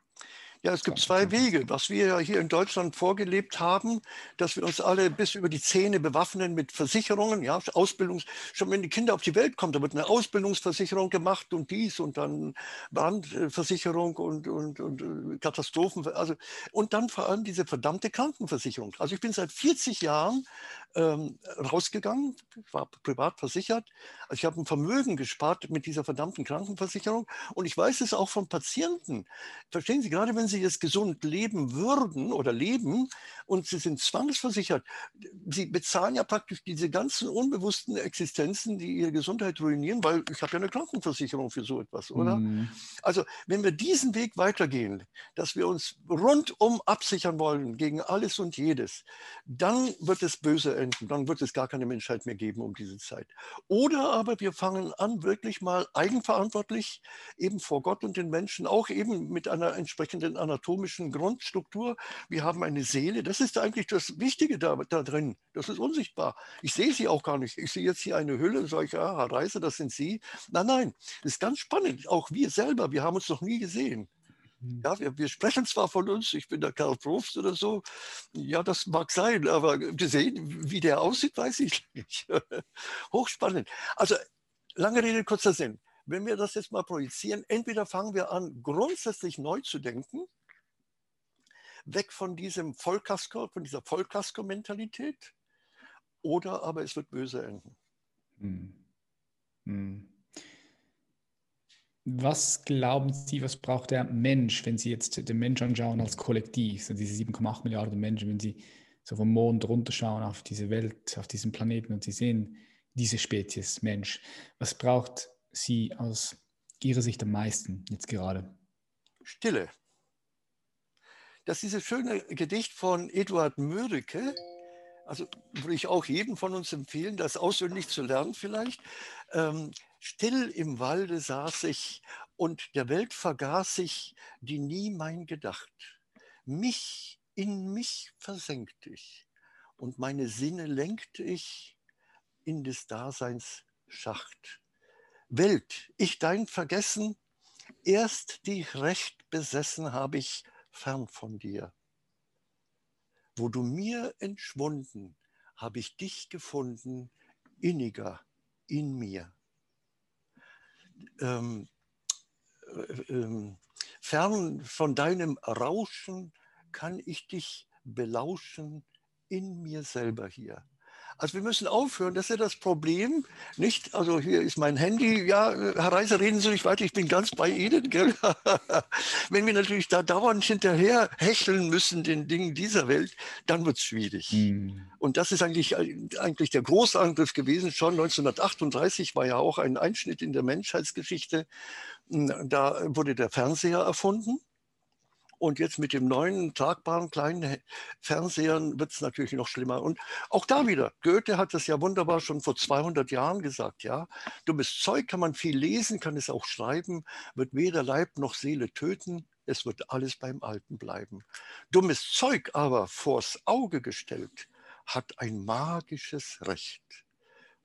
Ja, es gibt zwei Wege. Was wir ja hier in Deutschland vorgelebt haben, dass wir uns alle bis über die Zähne bewaffnen mit Versicherungen, ja, Ausbildungs, schon wenn die Kinder auf die Welt kommen, da wird eine Ausbildungsversicherung gemacht und dies und dann Brandversicherung und, und, und äh, Katastrophen, also, und dann vor allem diese verdammte Krankenversicherung. Also ich bin seit 40 Jahren ähm, rausgegangen, war privat versichert. Also ich habe ein Vermögen gespart mit dieser verdammten Krankenversicherung und ich weiß es auch von Patienten. Verstehen Sie, gerade wenn Sie jetzt gesund leben würden oder leben und Sie sind zwangsversichert, Sie bezahlen ja praktisch diese ganzen unbewussten Existenzen, die Ihre Gesundheit ruinieren, weil ich habe ja eine Krankenversicherung für so etwas, oder? Mhm. Also wenn wir diesen Weg weitergehen, dass wir uns rundum absichern wollen gegen alles und jedes, dann wird es böse enden enden. Dann wird es gar keine Menschheit mehr geben um diese Zeit. Oder aber wir fangen an, wirklich mal eigenverantwortlich eben vor Gott und den Menschen, auch eben mit einer entsprechenden anatomischen Grundstruktur. Wir haben eine Seele. Das ist eigentlich das Wichtige da, da drin. Das ist unsichtbar. Ich sehe sie auch gar nicht. Ich sehe jetzt hier eine Hülle und sage, ja, Reise, das sind Sie. Nein, nein, das ist ganz spannend. Auch wir selber, wir haben uns noch nie gesehen. Hm. Ja, wir, wir, sprechen zwar von uns, ich bin der Karl Probst oder so, ja, das mag sein, aber gesehen, wie der aussieht, weiß ich [laughs] nicht. Hochspannend. Also, lange Rede, kurzer Sinn. Wenn wir das jetzt mal projizieren, entweder fangen wir an, grundsätzlich neu zu denken, weg von diesem Vollkasko, von dieser Vollkasko-Mentalität, oder aber es wird böse enden. Hm. Hm. Was glauben Sie, was braucht der Mensch, wenn Sie jetzt den Mensch anschauen als Kollektiv, so diese 7,8 Milliarden Menschen, wenn Sie so vom Mond runterschauen auf diese Welt, auf diesen Planeten und Sie sehen diese Spezies Mensch, was braucht Sie aus Ihrer Sicht am meisten jetzt gerade? Stille. Das ist dieses schöne Gedicht von Eduard Mörike, also würde ich auch jedem von uns empfehlen, das auswendig zu lernen vielleicht. Ähm, Still im Walde saß ich und der Welt vergaß ich, die nie mein gedacht. Mich in mich versenkte ich und meine Sinne lenkte ich in des Daseins Schacht. Welt, ich dein Vergessen, erst dich recht besessen habe ich fern von dir. Wo du mir entschwunden, habe ich dich gefunden, inniger in mir. Ähm, äh, ähm, fern von deinem Rauschen kann ich dich belauschen in mir selber hier. Also wir müssen aufhören, das ist ja das Problem. Nicht, also hier ist mein Handy, ja, Herr Reiser, reden Sie nicht weiter, ich bin ganz bei Ihnen. Gell? [laughs] Wenn wir natürlich da dauernd hinterher hecheln müssen den Dingen dieser Welt, dann wird es schwierig. Mhm. Und das ist eigentlich, eigentlich der Großangriff gewesen. Schon 1938 war ja auch ein Einschnitt in der Menschheitsgeschichte. Da wurde der Fernseher erfunden. Und jetzt mit dem neuen, tragbaren kleinen Fernsehern wird es natürlich noch schlimmer. Und auch da wieder, Goethe hat das ja wunderbar schon vor 200 Jahren gesagt, ja. Dummes Zeug kann man viel lesen, kann es auch schreiben, wird weder Leib noch Seele töten, es wird alles beim Alten bleiben. Dummes Zeug aber vors Auge gestellt, hat ein magisches Recht.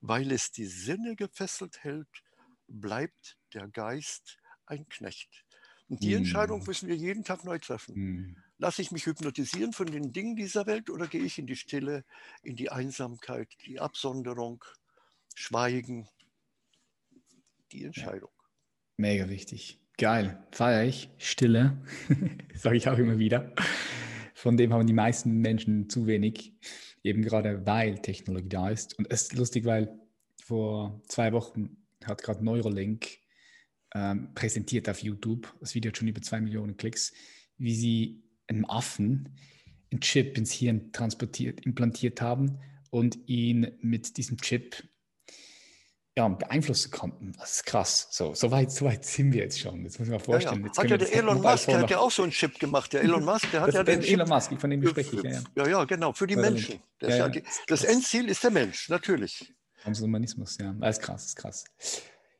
Weil es die Sinne gefesselt hält, bleibt der Geist ein Knecht. Und die Entscheidung hm. müssen wir jeden Tag neu treffen. Mm. Lasse ich mich hypnotisieren von den Dingen dieser Welt oder gehe ich in die Stille, in die Einsamkeit, die Absonderung, Schweigen? Die Entscheidung. Mega wichtig. Geil. Feier ich. Stille. [laughs] Sage ich auch immer wieder. Von dem haben die meisten Menschen zu wenig. Eben gerade weil Technologie da ist. Und es ist lustig, weil vor zwei Wochen hat gerade Neuralink ähm, präsentiert auf YouTube. Das Video hat schon über zwei Millionen Klicks, wie sie einem Affen einen Chip ins Hirn transportiert, implantiert haben und ihn mit diesem Chip ja, beeinflussen konnten. Das ist krass. So, so, weit, so weit sind wir jetzt schon. Jetzt muss man mal vorstellen. Ja, ja. Hat ja der Elon Musk, der hat ja auch so einen Chip gemacht. Der Elon Musk, der hat ja den Elon Musk, von dem spreche ich. Ja, ja. ja, ja genau, für die Menschen. Das, die, das Endziel ist der Mensch, natürlich. Transhumanismus, ja. Das ist krass, das ist krass.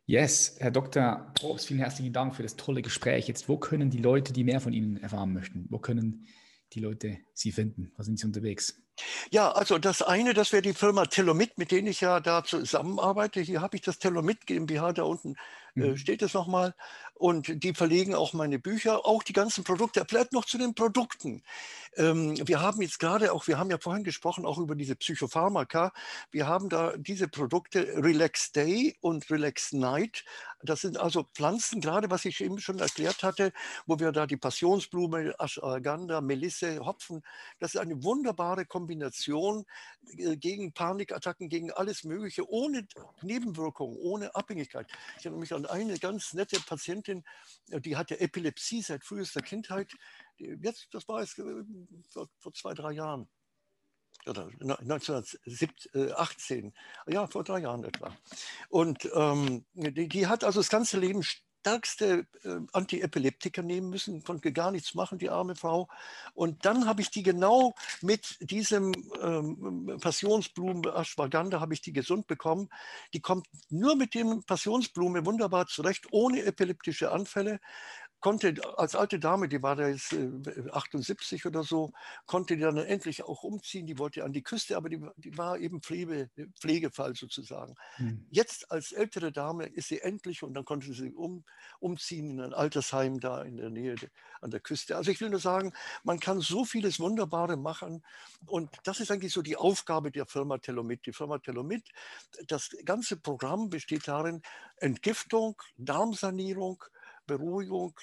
Yes, Herr Dr. Probst, vielen herzlichen Dank für das tolle Gespräch. Jetzt, wo können die Leute, die mehr von Ihnen erfahren möchten, wo können die Leute Sie finden? Wo sind Sie unterwegs? Ja, also das eine, das wäre die Firma Telomit, mit denen ich ja da zusammenarbeite. Hier habe ich das Telomit GmbH, da unten äh, mhm. steht es nochmal. Und die verlegen auch meine Bücher, auch die ganzen Produkte. Vielleicht noch zu den Produkten. Ähm, wir haben jetzt gerade auch, wir haben ja vorhin gesprochen, auch über diese Psychopharmaka. Wir haben da diese Produkte Relax Day und Relax Night. Das sind also Pflanzen, gerade was ich eben schon erklärt hatte, wo wir da die Passionsblume, Ashwagandha, Melisse, Hopfen, das ist eine wunderbare Kombination äh, gegen Panikattacken, gegen alles Mögliche, ohne Nebenwirkungen, ohne Abhängigkeit. Ich erinnere mich an eine ganz nette Patientin, äh, die hatte Epilepsie seit frühester Kindheit. Jetzt, das war es äh, vor, vor zwei, drei Jahren oder 1918, ja, vor drei Jahren etwa. Und ähm, die, die, hat also das ganze Leben stärkste äh, Antiepileptika nehmen müssen, konnte gar nichts machen, die arme Frau. Und dann habe ich die genau mit diesem ähm, Passionsblumen Ashwagandha habe ich die gesund bekommen. Die kommt nur mit dem Passionsblume wunderbar zurecht, ohne epileptische Anfälle konnte als alte Dame, die war da jetzt 78 äh, oder so, konnte die dann endlich auch umziehen. Die wollte an die Küste, aber die, die war eben Pflege, Pflegefall sozusagen. Hm. Jetzt als ältere Dame ist sie endlich und dann konnte sie um, umziehen in ein Altersheim da in der Nähe an der Küste. Also ich will nur sagen, man kann so vieles Wunderbare machen und das ist eigentlich so die Aufgabe der Firma Telomit. Die Firma Telomit, das ganze Programm besteht darin, Entgiftung, Darmsanierung, Beruhigung,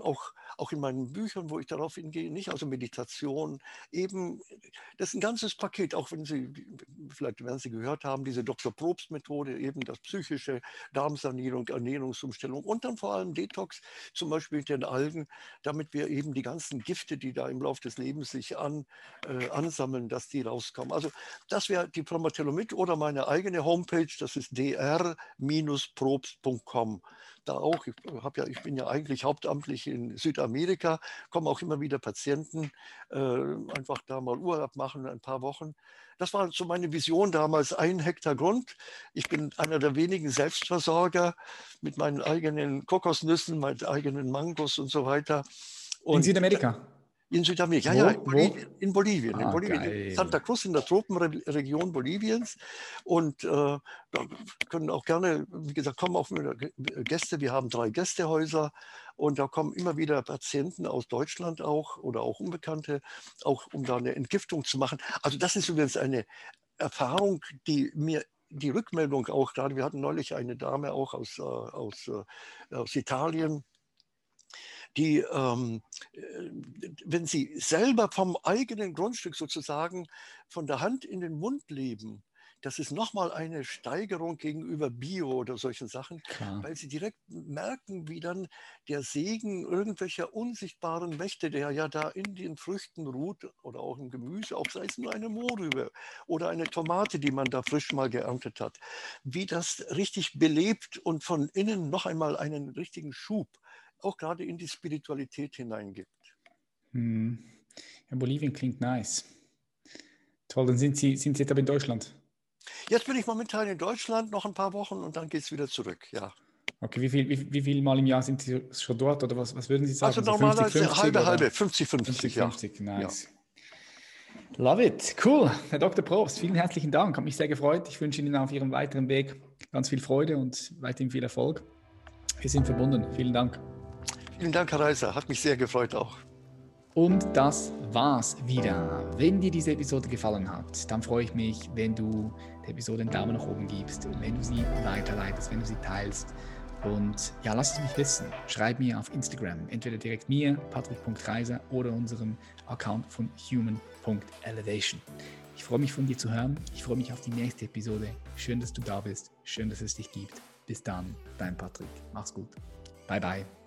auch, auch in meinen Büchern, wo ich darauf hingehe, nicht, also Meditation, eben, das ist ein ganzes Paket, auch wenn Sie, vielleicht werden Sie gehört haben, diese Dr. Probst-Methode, eben das psychische, Darmsanierung, Ernährungsumstellung und dann vor allem Detox, zum Beispiel mit den Algen, damit wir eben die ganzen Gifte, die da im Laufe des Lebens sich an, äh, ansammeln, dass die rauskommen. Also das wäre die Pharmatelomit oder meine eigene Homepage, das ist dr-probst.com. da auch. Ich, ja, ich bin ja eigentlich hauptamtlich in Südamerika, kommen auch immer wieder Patienten, äh, einfach da mal Urlaub machen, ein paar Wochen. Das war so meine Vision damals, ein Hektar Grund. Ich bin einer der wenigen Selbstversorger mit meinen eigenen Kokosnüssen, meinen eigenen Mangos und so weiter. Und in Südamerika? In Südamerika, ja, ja, in Bolivien. In, Bolivien, ah, in, Bolivien in Santa Cruz, in der Tropenregion Boliviens. Und äh, da können auch gerne, wie gesagt, kommen auch Gäste. Wir haben drei Gästehäuser und da kommen immer wieder Patienten aus Deutschland auch oder auch Unbekannte, auch um da eine Entgiftung zu machen. Also das ist übrigens eine Erfahrung, die mir die Rückmeldung auch gerade, wir hatten neulich eine Dame auch aus, äh, aus, äh, aus Italien, die, ähm, äh, wenn sie selber vom eigenen Grundstück sozusagen von der Hand in den Mund leben, das ist nochmal eine Steigerung gegenüber Bio oder solchen Sachen, Klar. weil sie direkt merken, wie dann der Segen irgendwelcher unsichtbaren Mächte, der ja da in den Früchten ruht oder auch im Gemüse, auch sei es nur eine Mohrrübe oder eine Tomate, die man da frisch mal geerntet hat, wie das richtig belebt und von innen noch einmal einen richtigen Schub auch gerade in die Spiritualität hineingibt. Hm. Ja, Bolivien klingt nice. Toll, dann sind Sie, sind Sie jetzt aber in Deutschland? Jetzt bin ich momentan in Deutschland, noch ein paar Wochen und dann geht es wieder zurück, ja. Okay, wie viel, wie, wie viel Mal im Jahr sind Sie schon dort oder was, was würden Sie sagen? Also normalerweise 50, 50, halbe, halbe, 50, 50, 50, ja. 50, nice. Ja. Love it, cool. Herr Dr. Probst, vielen herzlichen Dank, hat mich sehr gefreut. Ich wünsche Ihnen auf Ihrem weiteren Weg ganz viel Freude und weiterhin viel Erfolg. Wir sind verbunden. Vielen Dank. Vielen Dank, Herr Reiser. Hat mich sehr gefreut auch. Und das war's wieder. Wenn dir diese Episode gefallen hat, dann freue ich mich, wenn du der Episode einen Daumen nach oben gibst, wenn du sie weiterleitest, wenn du sie teilst. Und ja, lass es mich wissen. Schreib mir auf Instagram, entweder direkt mir, patrick.reiser, oder unserem Account von human.elevation. Ich freue mich von dir zu hören. Ich freue mich auf die nächste Episode. Schön, dass du da bist. Schön, dass es dich gibt. Bis dann, dein Patrick. Mach's gut. Bye, bye.